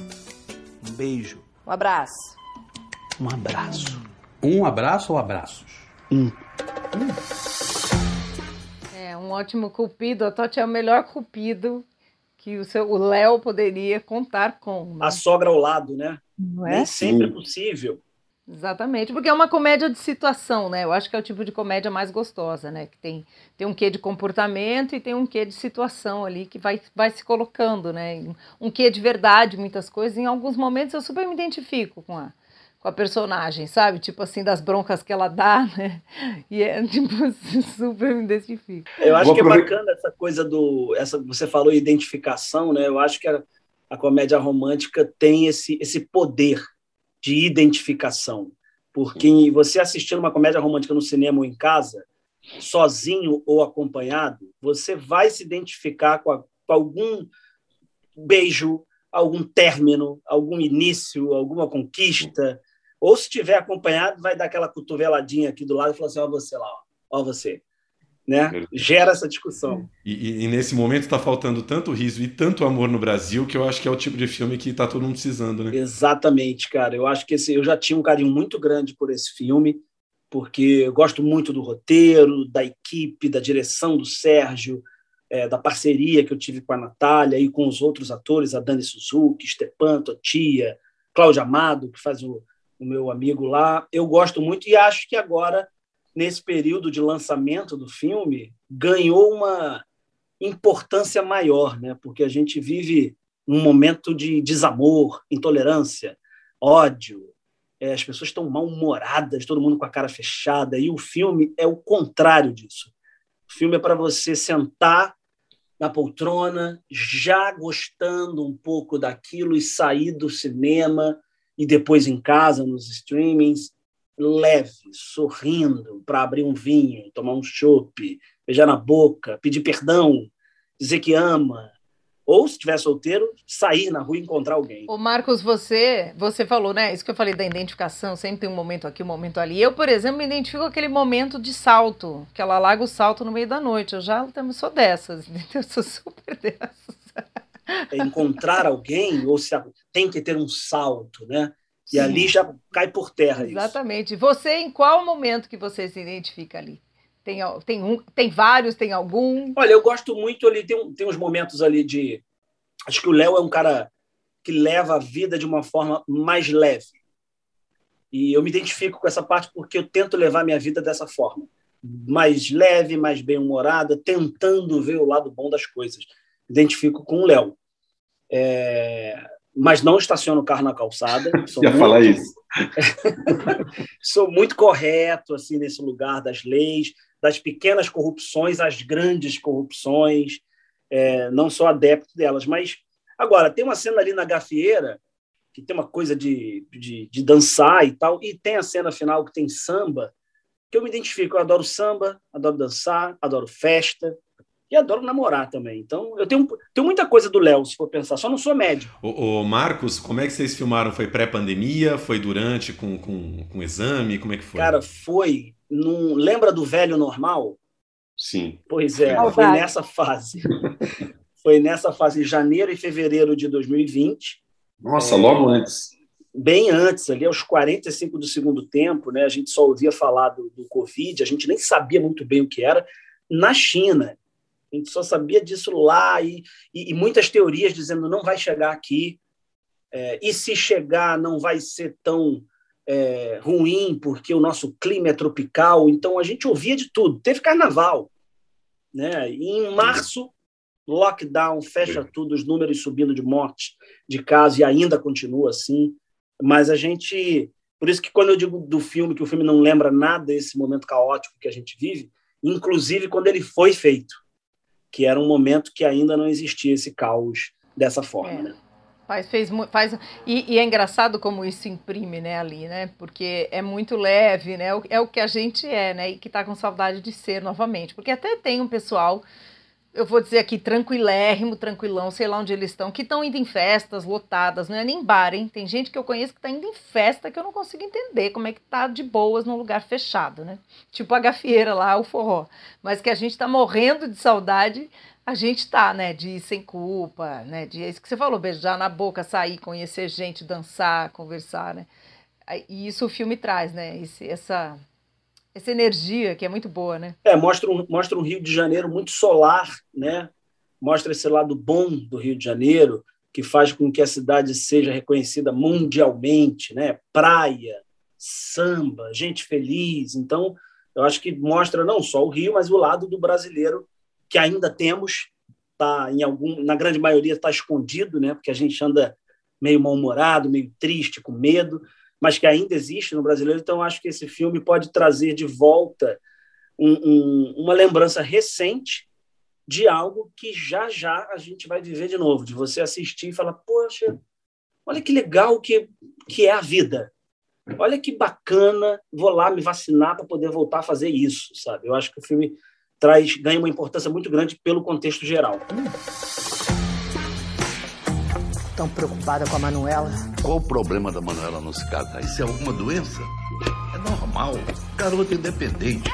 Um beijo. Um abraço. Um abraço. Um abraço ou abraços? Um. É um ótimo cupido. A Totti é o melhor cupido que o seu o Léo poderia contar com. Né? A sogra ao lado, né? Não é? Nem sempre é possível. Exatamente, porque é uma comédia de situação, né? Eu acho que é o tipo de comédia mais gostosa, né? Que tem, tem um quê de comportamento e tem um quê de situação ali que vai, vai se colocando, né? Um quê de verdade, muitas coisas. Em alguns momentos eu super me identifico com a, com a personagem, sabe? Tipo assim, das broncas que ela dá, né? E é tipo super me identifico. Eu acho que é bacana essa coisa do. Essa, você falou identificação, né? Eu acho que a, a comédia romântica tem esse, esse poder de identificação. Porque você assistindo uma comédia romântica no cinema ou em casa, sozinho ou acompanhado, você vai se identificar com, a, com algum beijo, algum término, algum início, alguma conquista, ou se tiver acompanhado, vai dar aquela cotoveladinha aqui do lado e falar assim: ó, você lá, ó, ó você. Né? Gera essa discussão. E, e, nesse momento está faltando tanto riso e tanto amor no Brasil que eu acho que é o tipo de filme que está todo mundo precisando, né? Exatamente, cara. Eu acho que esse, eu já tinha um carinho muito grande por esse filme, porque eu gosto muito do roteiro, da equipe, da direção do Sérgio, é, da parceria que eu tive com a Natália e com os outros atores, a Dani Suzuki, Stepan, Totia, Cláudio Amado, que faz o, o meu amigo lá. Eu gosto muito e acho que agora, nesse período de lançamento do filme, ganhou uma importância maior, né? porque a gente vive um momento de desamor, intolerância, ódio. É, as pessoas estão mal-humoradas, todo mundo com a cara fechada, e o filme é o contrário disso. O filme é para você sentar na poltrona, já gostando um pouco daquilo e sair do cinema e depois em casa, nos streamings, leve, sorrindo, para abrir um vinho, tomar um chopp, beijar na boca, pedir perdão, dizer que ama, ou se estiver solteiro, sair na rua e encontrar alguém. O Marcos, você, você falou, né? Isso que eu falei da identificação, sempre tem um momento aqui, um momento ali. Eu, por exemplo, me identifico com aquele momento de salto, que ela larga o salto no meio da noite. Eu já também sou dessas, entendeu? Eu sou super dessas encontrar alguém ou se tem que ter um salto, né? E Sim. ali já cai por terra isso. Exatamente. Você, em qual momento que você se identifica ali? Tem, tem, um, tem vários, tem algum? Olha, eu gosto muito ali, tem, tem uns momentos ali de. Acho que o Léo é um cara que leva a vida de uma forma mais leve. E eu me identifico com essa parte porque eu tento levar minha vida dessa forma. Mais leve, mais bem-humorada, tentando ver o lado bom das coisas. Identifico com o Léo. É, mas não estaciono o carro na calçada. Sou muito, falar isso. sou muito correto assim nesse lugar das leis, das pequenas corrupções às grandes corrupções. É, não sou adepto delas, mas agora tem uma cena ali na gafieira que tem uma coisa de, de, de dançar e tal, e tem a cena final que tem samba, que eu me identifico. Eu adoro samba, adoro dançar, adoro festa, e adoro namorar também. Então, eu tenho, tenho muita coisa do Léo, se for pensar, só não sou médico. O, Marcos, como é que vocês filmaram? Foi pré-pandemia? Foi durante, com, com, com exame? Como é que foi? Cara, foi. Num, lembra do velho normal? Sim. Pois é, foi nessa fase. foi nessa fase, em janeiro e fevereiro de 2020. Nossa, é, logo antes. Bem antes, ali aos 45 do segundo tempo, né, a gente só ouvia falar do, do Covid, a gente nem sabia muito bem o que era, na China. A gente só sabia disso lá e, e, e muitas teorias dizendo não vai chegar aqui. É, e se chegar, não vai ser tão é, ruim, porque o nosso clima é tropical. Então a gente ouvia de tudo. Teve carnaval. Né? E em março, lockdown, fecha tudo, os números subindo de morte, de casos, e ainda continua assim. Mas a gente. Por isso que quando eu digo do filme, que o filme não lembra nada desse momento caótico que a gente vive, inclusive quando ele foi feito, que era um momento que ainda não existia esse caos dessa forma. É. Né? Faz, fez, faz, e, e, é engraçado como isso imprime, né, ali, né? Porque é muito leve, né? É o que a gente é, né? E que tá com saudade de ser novamente. Porque até tem um pessoal eu vou dizer aqui, tranquilérrimo, tranquilão, sei lá onde eles estão, que estão indo em festas lotadas, não é nem bar, hein? Tem gente que eu conheço que está indo em festa que eu não consigo entender como é que tá de boas num lugar fechado, né? Tipo a gafieira lá, o forró. Mas que a gente está morrendo de saudade, a gente tá, né? De ir sem culpa, né? De é isso que você falou, beijar na boca, sair, conhecer gente, dançar, conversar, né? E isso o filme traz, né? Esse, essa essa energia que é muito boa, né? É, mostra um, mostra um Rio de Janeiro muito solar, né? Mostra esse lado bom do Rio de Janeiro, que faz com que a cidade seja reconhecida mundialmente, né? Praia, samba, gente feliz. Então, eu acho que mostra não só o Rio, mas o lado do brasileiro que ainda temos, tá em algum, na grande maioria está escondido, né? Porque a gente anda meio mal-humorado, meio triste, com medo mas que ainda existe no brasileiro. Então, acho que esse filme pode trazer de volta um, um, uma lembrança recente de algo que já já a gente vai viver de novo, de você assistir e falar, poxa, olha que legal que, que é a vida. Olha que bacana, vou lá me vacinar para poder voltar a fazer isso, sabe? Eu acho que o filme traz ganha uma importância muito grande pelo contexto geral. Hum tão preocupada com a Manuela. Qual o problema da Manuela não se casar? Isso é alguma doença? É normal. Garota independente.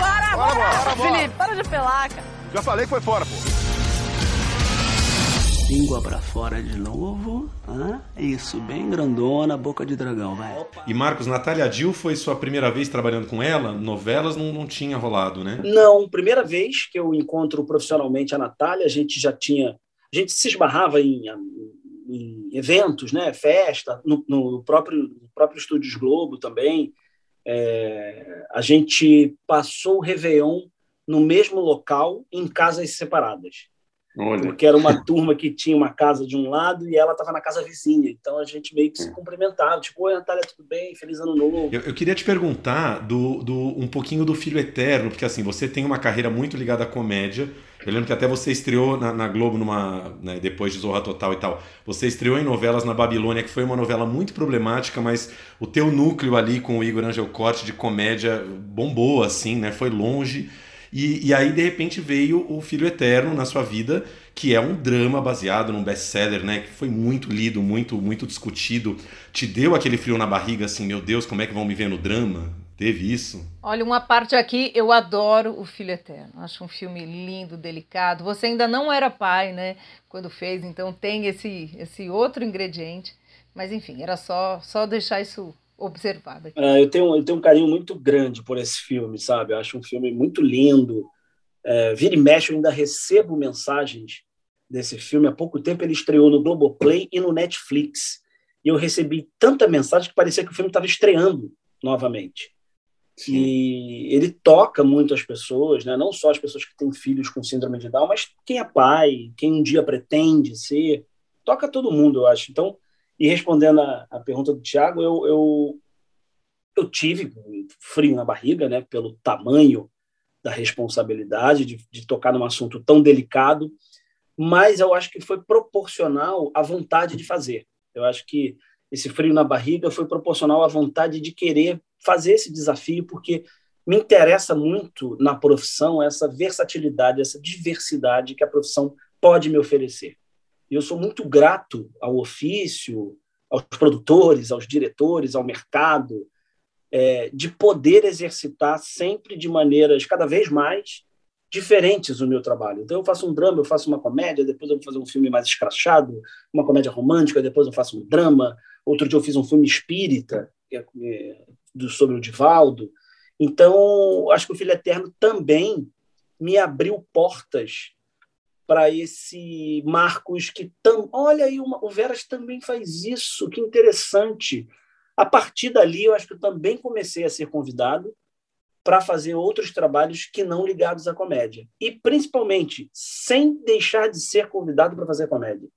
Bora, bora, bora, bora, Felipe, para de pelar, cara. Já falei que foi fora, pô. Língua pra fora de novo. Hã? Isso, bem grandona, boca de dragão, vai. E Marcos, Natália Dil foi sua primeira vez trabalhando com ela? Novelas não, não tinha rolado, né? Não, primeira vez que eu encontro profissionalmente a Natália, a gente já tinha a gente se esbarrava em, em eventos, né, festa, no, no, próprio, no próprio Estúdios Globo também. É, a gente passou o Réveillon no mesmo local, em casas separadas. Olha. Porque era uma turma que tinha uma casa de um lado e ela estava na casa vizinha. Então a gente meio que se cumprimentava. Tipo, oi, Natália, tudo bem? Feliz ano novo. Eu, eu, queria te perguntar do, do, um pouquinho do Filho Eterno, porque assim, você tem uma carreira muito ligada à comédia. Eu lembro que até você estreou na, na Globo numa, né, depois de Zorra Total e tal. Você estreou em novelas na Babilônia, que foi uma novela muito problemática, mas o teu núcleo ali com o Igor Angel Corte de comédia bombou, assim, né? Foi longe. E, e aí, de repente, veio o Filho Eterno na sua vida, que é um drama baseado num best-seller, né? Que foi muito lido, muito, muito discutido. Te deu aquele frio na barriga, assim, meu Deus, como é que vão me ver no drama? Teve isso? Olha, uma parte aqui, eu adoro O Filho Eterno. Acho um filme lindo, delicado. Você ainda não era pai, né? Quando fez, então tem esse, esse outro ingrediente. Mas enfim, era só, só deixar isso observado. Aqui. É, eu, tenho, eu tenho um carinho muito grande por esse filme, sabe? Eu acho um filme muito lindo. É, vira e mexe, eu ainda recebo mensagens desse filme. Há pouco tempo ele estreou no Globoplay e no Netflix. E eu recebi tanta mensagem que parecia que o filme estava estreando novamente. Sim. E ele toca muito as pessoas, né? não só as pessoas que têm filhos com síndrome de Down, mas quem é pai, quem um dia pretende ser. Toca todo mundo, eu acho. Então, e respondendo a, a pergunta do Tiago, eu, eu, eu tive frio na barriga, né? pelo tamanho da responsabilidade de, de tocar num assunto tão delicado, mas eu acho que foi proporcional à vontade de fazer. Eu acho que esse frio na barriga foi proporcional à vontade de querer fazer esse desafio, porque me interessa muito na profissão essa versatilidade, essa diversidade que a profissão pode me oferecer. E eu sou muito grato ao ofício, aos produtores, aos diretores, ao mercado, é, de poder exercitar sempre de maneiras cada vez mais diferentes no meu trabalho. Então, eu faço um drama, eu faço uma comédia, depois eu vou fazer um filme mais escrachado, uma comédia romântica, depois eu faço um drama. Outro dia eu fiz um filme espírita, é, é, sobre o Divaldo. Então, acho que o Filho Eterno também me abriu portas para esse Marcos que tam, olha aí uma, o Veras também faz isso que interessante a partir dali eu acho que eu também comecei a ser convidado para fazer outros trabalhos que não ligados à comédia. E, principalmente, sem deixar de ser convidado para fazer comédia.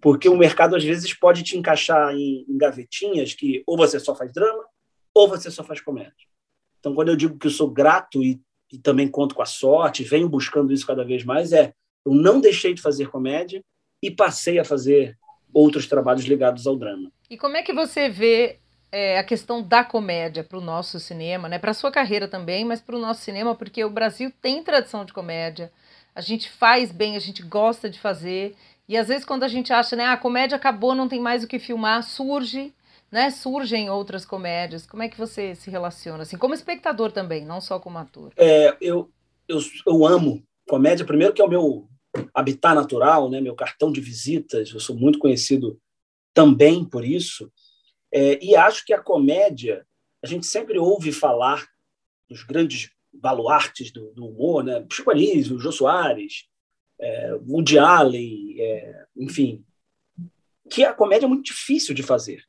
Porque o mercado, às vezes, pode te encaixar em, em, gavetinhas que ou você só faz drama ou você só faz comédia. Então, quando eu digo que eu sou grato e, e também conto com a sorte, venho buscando isso cada vez mais, é eu não deixei de fazer comédia e passei a fazer outros trabalhos ligados ao drama. E como é que você vê é, a questão da comédia para o nosso cinema, né? Para a sua carreira também, mas para o nosso cinema, porque o Brasil tem tradição de comédia. A gente faz bem, a gente gosta de fazer. E às vezes quando a gente acha, né, ah, a comédia acabou, não tem mais o que filmar, surge, né? Surgem outras comédias. Como é que você se relaciona assim, como espectador também, não só como ator? É, eu, eu, eu amo comédia, primeiro que é o meu habitat natural, né, meu cartão de visitas. Eu sou muito conhecido também por isso. É, e acho que a comédia, a gente sempre ouve falar dos grandes baluartes do, do humor, né? Chico Anísio, Jô Soares, é, Woody Allen, é, enfim, que a comédia é muito difícil de fazer.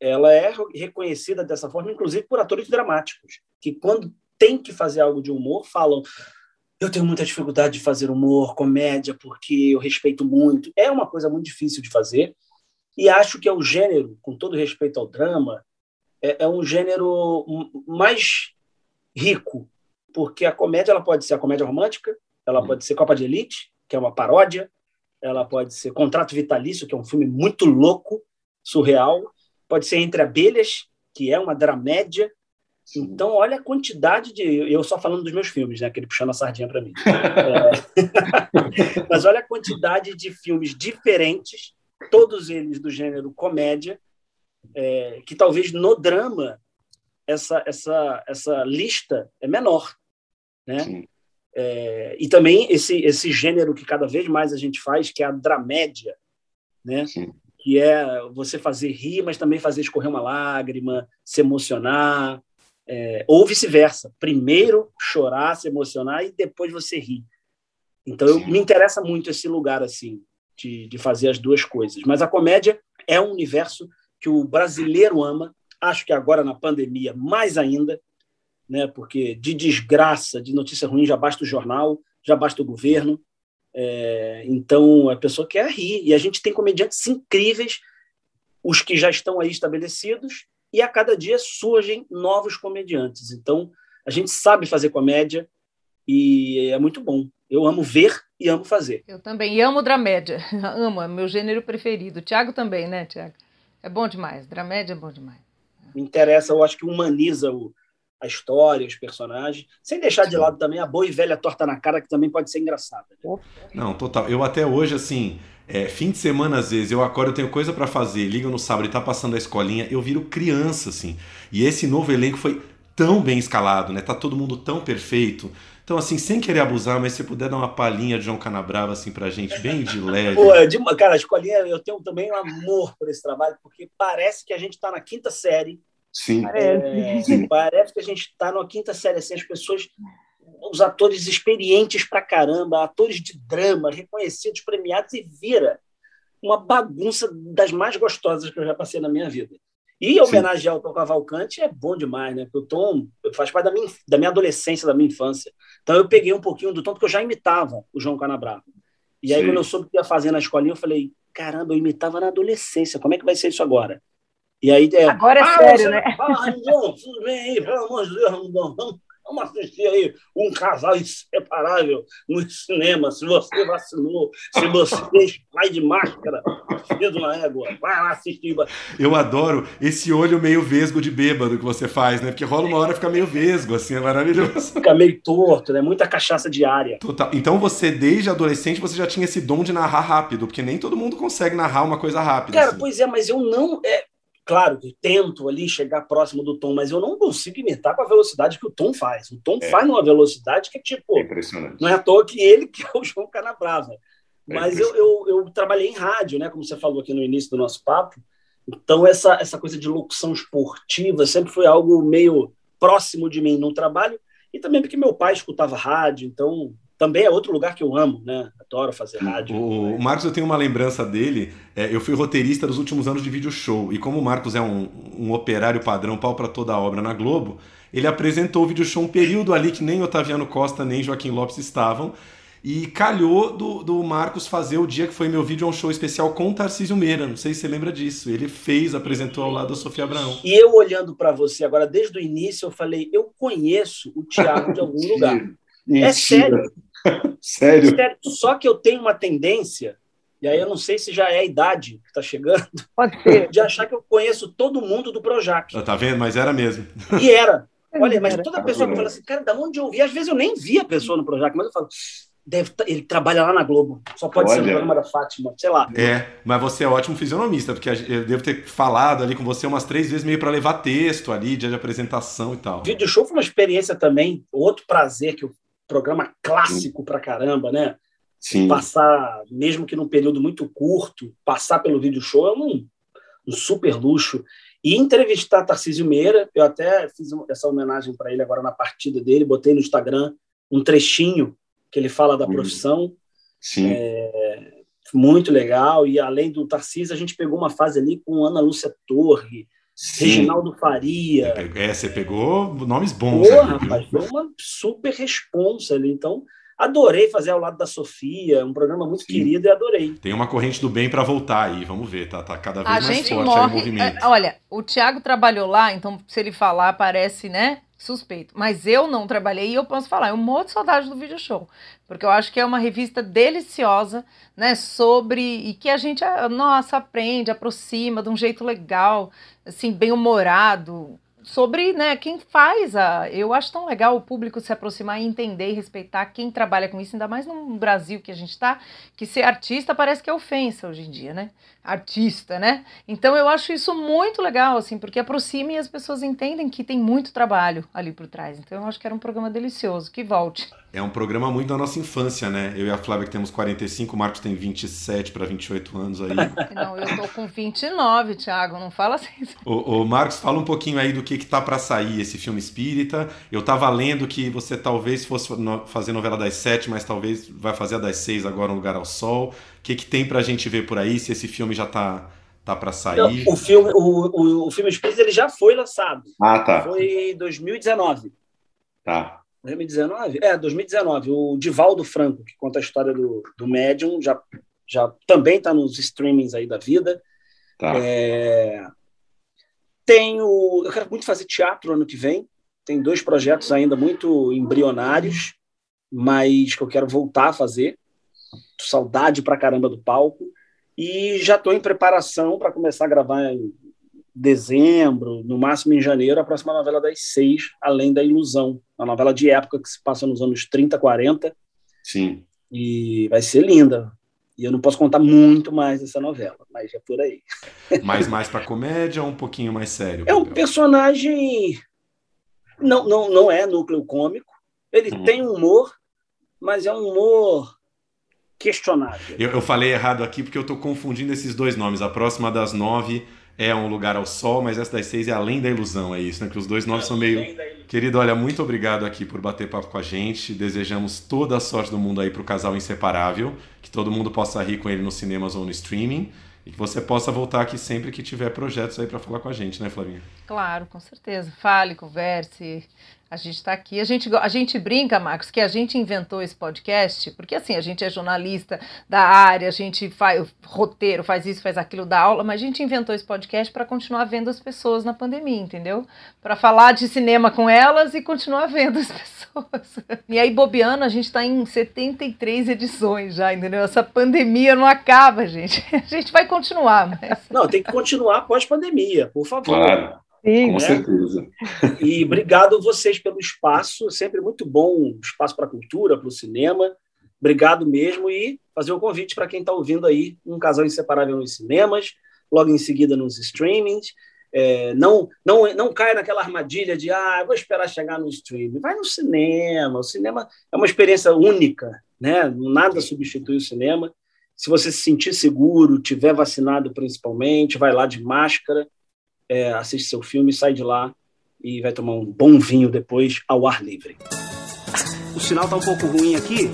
Ela é reconhecida dessa forma, inclusive por atores dramáticos, que quando tem que fazer algo de humor, falam eu tenho muita dificuldade de fazer humor, comédia, porque eu respeito muito. É uma coisa muito difícil de fazer. E acho que é o gênero, com todo respeito ao drama, é, é um gênero mais rico, porque a comédia ela pode ser a comédia romântica, ela uhum. pode ser Copa de Elite, que é uma paródia, ela pode ser Contrato Vitalício, que é um filme muito louco, surreal, pode ser Entre Abelhas, que é uma dramédia. Então, olha a quantidade de. Eu só falando dos meus filmes, né? Aquele puxando a sardinha para mim. É... Mas olha a quantidade de filmes diferentes todos eles do gênero comédia, é, que talvez no drama essa, essa, essa lista é menor. Né? É, e também esse, esse gênero que cada vez mais a gente faz, que é a dramédia, né? que é você fazer rir, mas também fazer escorrer uma lágrima, se emocionar, é, ou vice-versa. Primeiro chorar, se emocionar e depois você rir. Então, eu, me interessa muito esse lugar assim de, de fazer as duas coisas. Mas a comédia é um universo que o brasileiro ama, acho que agora na pandemia mais ainda, né? porque de desgraça, de notícia ruim, já basta o jornal, já basta o governo. É, então, a pessoa quer rir. E a gente tem comediantes incríveis, os que já estão aí estabelecidos, e a cada dia surgem novos comediantes. Então, a gente sabe fazer comédia e é muito bom. Eu amo ver e amo fazer. Eu também. E amo dramédia. amo, é meu gênero preferido. Tiago também, né, Tiago? É bom demais. Dramédia é bom demais. Me interessa, eu acho que humaniza o, a história, os personagens, sem deixar de lado também a boa e velha torta na cara, que também pode ser engraçada. Né? Não, total. Eu até hoje, assim, é, fim de semana, às vezes, eu acordo, eu tenho coisa para fazer, liga no sábado e tá passando a escolinha, eu viro criança, assim. E esse novo elenco foi tão bem escalado, né? Tá todo mundo tão perfeito. Então, assim, sem querer abusar, mas se puder dar uma palhinha de João Canabrava, assim, pra gente, bem de leve. Pô, de, cara, a escolinha, eu tenho também um amor por esse trabalho, porque parece que a gente está na quinta série. Sim. É, Sim. Parece que a gente está na quinta série, assim, as pessoas, os atores experientes pra caramba, atores de drama, reconhecidos, premiados, e vira uma bagunça das mais gostosas que eu já passei na minha vida. E homenagear Sim. o Tom Cavalcante é bom demais, né? Porque o Tom faz parte da minha, da minha adolescência, da minha infância. Então eu peguei um pouquinho do Tom, porque eu já imitava o João Canabrava. E aí, Sim. quando eu soube que ia fazer na escolinha, eu falei: caramba, eu imitava na adolescência, como é que vai ser isso agora? E aí, é, agora é ah, sério, né? Ah, João, tudo bem aí, pelo amor de Deus, vamos, Vamos assistir aí um casal inseparável no cinema. Se você vacinou, se você vai de máscara, filho na égua, vai lá assistir. Eu adoro esse olho meio vesgo de bêbado que você faz, né? Porque rola uma hora fica meio vesgo, assim, é maravilhoso. Fica meio torto, né? Muita cachaça diária. Total. Então você, desde adolescente, você já tinha esse dom de narrar rápido, porque nem todo mundo consegue narrar uma coisa rápida. Cara, assim. pois é, mas eu não. É claro, eu tento ali chegar próximo do Tom, mas eu não consigo imitar com a velocidade que o Tom faz. O Tom É. faz numa velocidade que, tipo, É impressionante. não é à toa que ele que é o João Canabrava. É Mas eu, eu, eu trabalhei em rádio, né? Como você falou aqui no início do nosso papo. Então, essa, essa coisa de locução esportiva sempre foi algo meio próximo de mim no trabalho. E também porque meu pai escutava rádio. Então, também é outro lugar que eu amo, né? Adoro fazer rádio. O, o Marcos, eu tenho uma lembrança dele. é, eu fui roteirista dos últimos anos de vídeo show. E como o Marcos é um, um operário padrão, pau para toda a obra na Globo, ele apresentou o vídeo show um período ali que nem Otaviano Costa nem Joaquim Lopes estavam. E calhou do, do Marcos fazer o dia que foi meu vídeo um show especial com o Tarcísio Meira. Não sei se você lembra disso. Ele fez, apresentou ao lado da Sofia Abraão. E eu olhando para você agora, desde o início, eu falei: eu conheço o Thiago de algum lugar. É sério. Sério? Sério, Só que eu tenho uma tendência, e aí eu não sei se já é a idade que está chegando, de achar que eu conheço todo mundo do Projac. Tá vendo? Mas era mesmo. E era. Olha, mas toda pessoa que fala assim, cara, da onde eu vi? Às vezes eu nem vi a pessoa no Projac, mas eu falo, deve tá- ele trabalha lá na Globo. Só pode ser no Olha. programa da Fátima, sei lá. É, mas você é ótimo fisionomista, porque eu devo ter falado ali com você umas três vezes meio para levar texto ali, dia de apresentação e tal. Vídeo show foi uma experiência também, outro prazer que o programa clássico pra caramba, né? Sim. Passar, mesmo que num período muito curto, passar pelo vídeo show é um, um super luxo. E entrevistar Tarcísio Meira, eu até fiz essa homenagem para ele agora na partida dele, botei no Instagram um trechinho que ele fala da profissão. Sim. É, muito legal. E além do Tarcísio, a gente pegou uma fase ali com Ana Lúcia Torre, Sim. Reginaldo Faria. É, você pegou nomes bons Porra, ali, rapaz, foi uma super responsa ali. Então, adorei fazer ao lado da Sofia, um programa muito querido e adorei. Tem uma corrente do bem para voltar aí, vamos ver, tá, tá cada vez A mais gente forte aí o morre. movimento. é, Olha, o Thiago trabalhou lá, então se ele falar parece, né, suspeito. Mas eu não trabalhei e eu posso falar, eu morro de saudade do vídeo show, porque eu acho que é uma revista deliciosa, né, sobre e que a gente, ah, nossa, aprende, aproxima de um jeito legal, assim, bem humorado. Sobre né, quem faz a. Eu acho tão legal o público se aproximar e entender e respeitar quem trabalha com isso, ainda mais no Brasil que a gente está, que ser artista parece que é ofensa hoje em dia, né? Artista, né? Então eu acho isso muito legal, assim, porque aproxima e as pessoas entendem que tem muito trabalho ali por trás. Então eu acho que era um programa delicioso, que volte. É um programa muito da nossa infância, né? Eu e a Flávia que temos 45, o Marcos tem 27 para 28 anos aí. Não, eu tô com 29, Thiago, não fala assim. Ô, Marcos, fala um pouquinho aí do que, que tá para sair esse filme espírita. Eu tava lendo que você talvez fosse fazer novela das sete, mas talvez vai fazer a das seis agora, Um Lugar ao Sol. O que, que tem pra gente ver por aí? Se esse filme já tá, tá para sair? O filme, o, o, o filme ele já foi lançado. Ah, tá. Foi em 2019. Tá. 2019? É, 2019. O Divaldo Franco, que conta a história do, do médium, já, já também está nos streamings aí da vida. Tá. É, tenho, eu quero muito fazer teatro ano que vem. Tem dois projetos ainda muito embrionários, mas que eu quero voltar a fazer. Saudade pra caramba do palco. E já estou em preparação para começar a gravar em dezembro, no máximo em janeiro, a próxima novela das seis, Além da Ilusão. Uma novela de época que se passa nos anos 30, 40. Sim. E vai ser linda. E eu não posso contar muito mais dessa novela, mas é por aí. Mais mais para comédia ou um pouquinho mais sério? É um personagem. Não, não, não é núcleo cômico. Ele tem humor, mas é um humor questionável. Eu, eu falei errado aqui porque eu tô confundindo esses dois nomes. A próxima das nove é Um Lugar ao Sol, mas essa das seis é Além da Ilusão, é isso, né? Que os dois nomes são meio. Querido, olha, muito obrigado aqui por bater papo com a gente. Desejamos toda a sorte do mundo aí pro casal inseparável. Que todo mundo possa rir com ele nos cinemas ou no streaming. E que você possa voltar aqui sempre que tiver projetos aí para falar com a gente, né, Flavinha? Claro, com certeza. Fale, converse. A gente está aqui. A gente, a gente brinca, Marcos, que a gente inventou esse podcast, porque assim, a gente é jornalista da área, a gente faz roteiro, faz isso, faz aquilo, dá aula, mas a gente inventou esse podcast para continuar vendo as pessoas na pandemia, entendeu? Para falar de cinema com elas e continuar vendo as pessoas. E aí, bobeando, a gente está em 73 edições já, entendeu? Essa pandemia não acaba, gente. A gente vai continuar, mas. Não, tem que continuar após pandemia, por favor. Claro. Sim, Com né? certeza. E obrigado vocês pelo espaço, sempre muito bom espaço para a cultura, para o cinema. Obrigado mesmo e fazer o convite para quem está ouvindo aí, um casal inseparável nos cinemas, logo em seguida nos streamings. É, não, não, não caia naquela armadilha de ah, vou esperar chegar no streaming. Vai no cinema. O cinema é uma experiência única, né? Nada substitui o cinema. Se você se sentir seguro, tiver vacinado principalmente, vai lá de máscara, é, assiste seu filme, sai de lá e vai tomar um bom vinho depois ao ar livre. O sinal tá um pouco ruim aqui.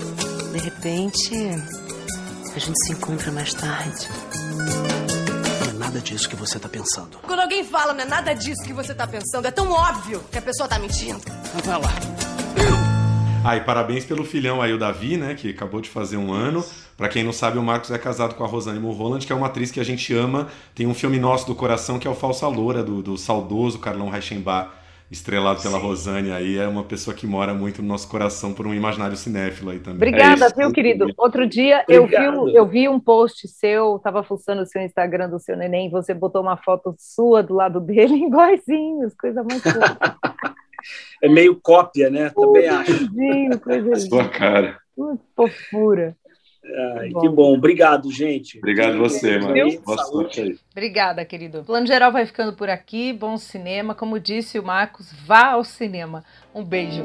De repente, a gente se encontra mais tarde. Não é nada disso que você tá pensando. Quando alguém fala, não é nada disso que você tá pensando, é tão óbvio que a pessoa tá mentindo. Então vai lá. Ah, e parabéns pelo filhão aí, o Davi, né? Que acabou de fazer um ano. Pra quem não sabe, o Marcos é casado com a Rosane Mulholland, que é uma atriz que a gente ama. Tem um filme nosso do coração que é o Falsa Loura, do, do saudoso Carlão Reichenbach, estrelado pela Sim. Rosane aí. É uma pessoa que mora muito no nosso coração por um imaginário cinéfilo aí também. Obrigada, é viu, querido? Outro dia eu vi, eu vi um post seu, tava fuçando o seu Instagram do seu neném, você botou uma foto sua do lado dele, iguaizinhos, coisa muito boa. é meio cópia, né? Também acho. Coisa Sua cara. Muito fofura. Ai, bom. Que bom, obrigado, gente. Obrigado você, mano. Boa sorte aí. Obrigada, querido. O Plano Geral vai ficando por aqui. Bom cinema. Como disse o Marcos, vá ao cinema. Um beijo.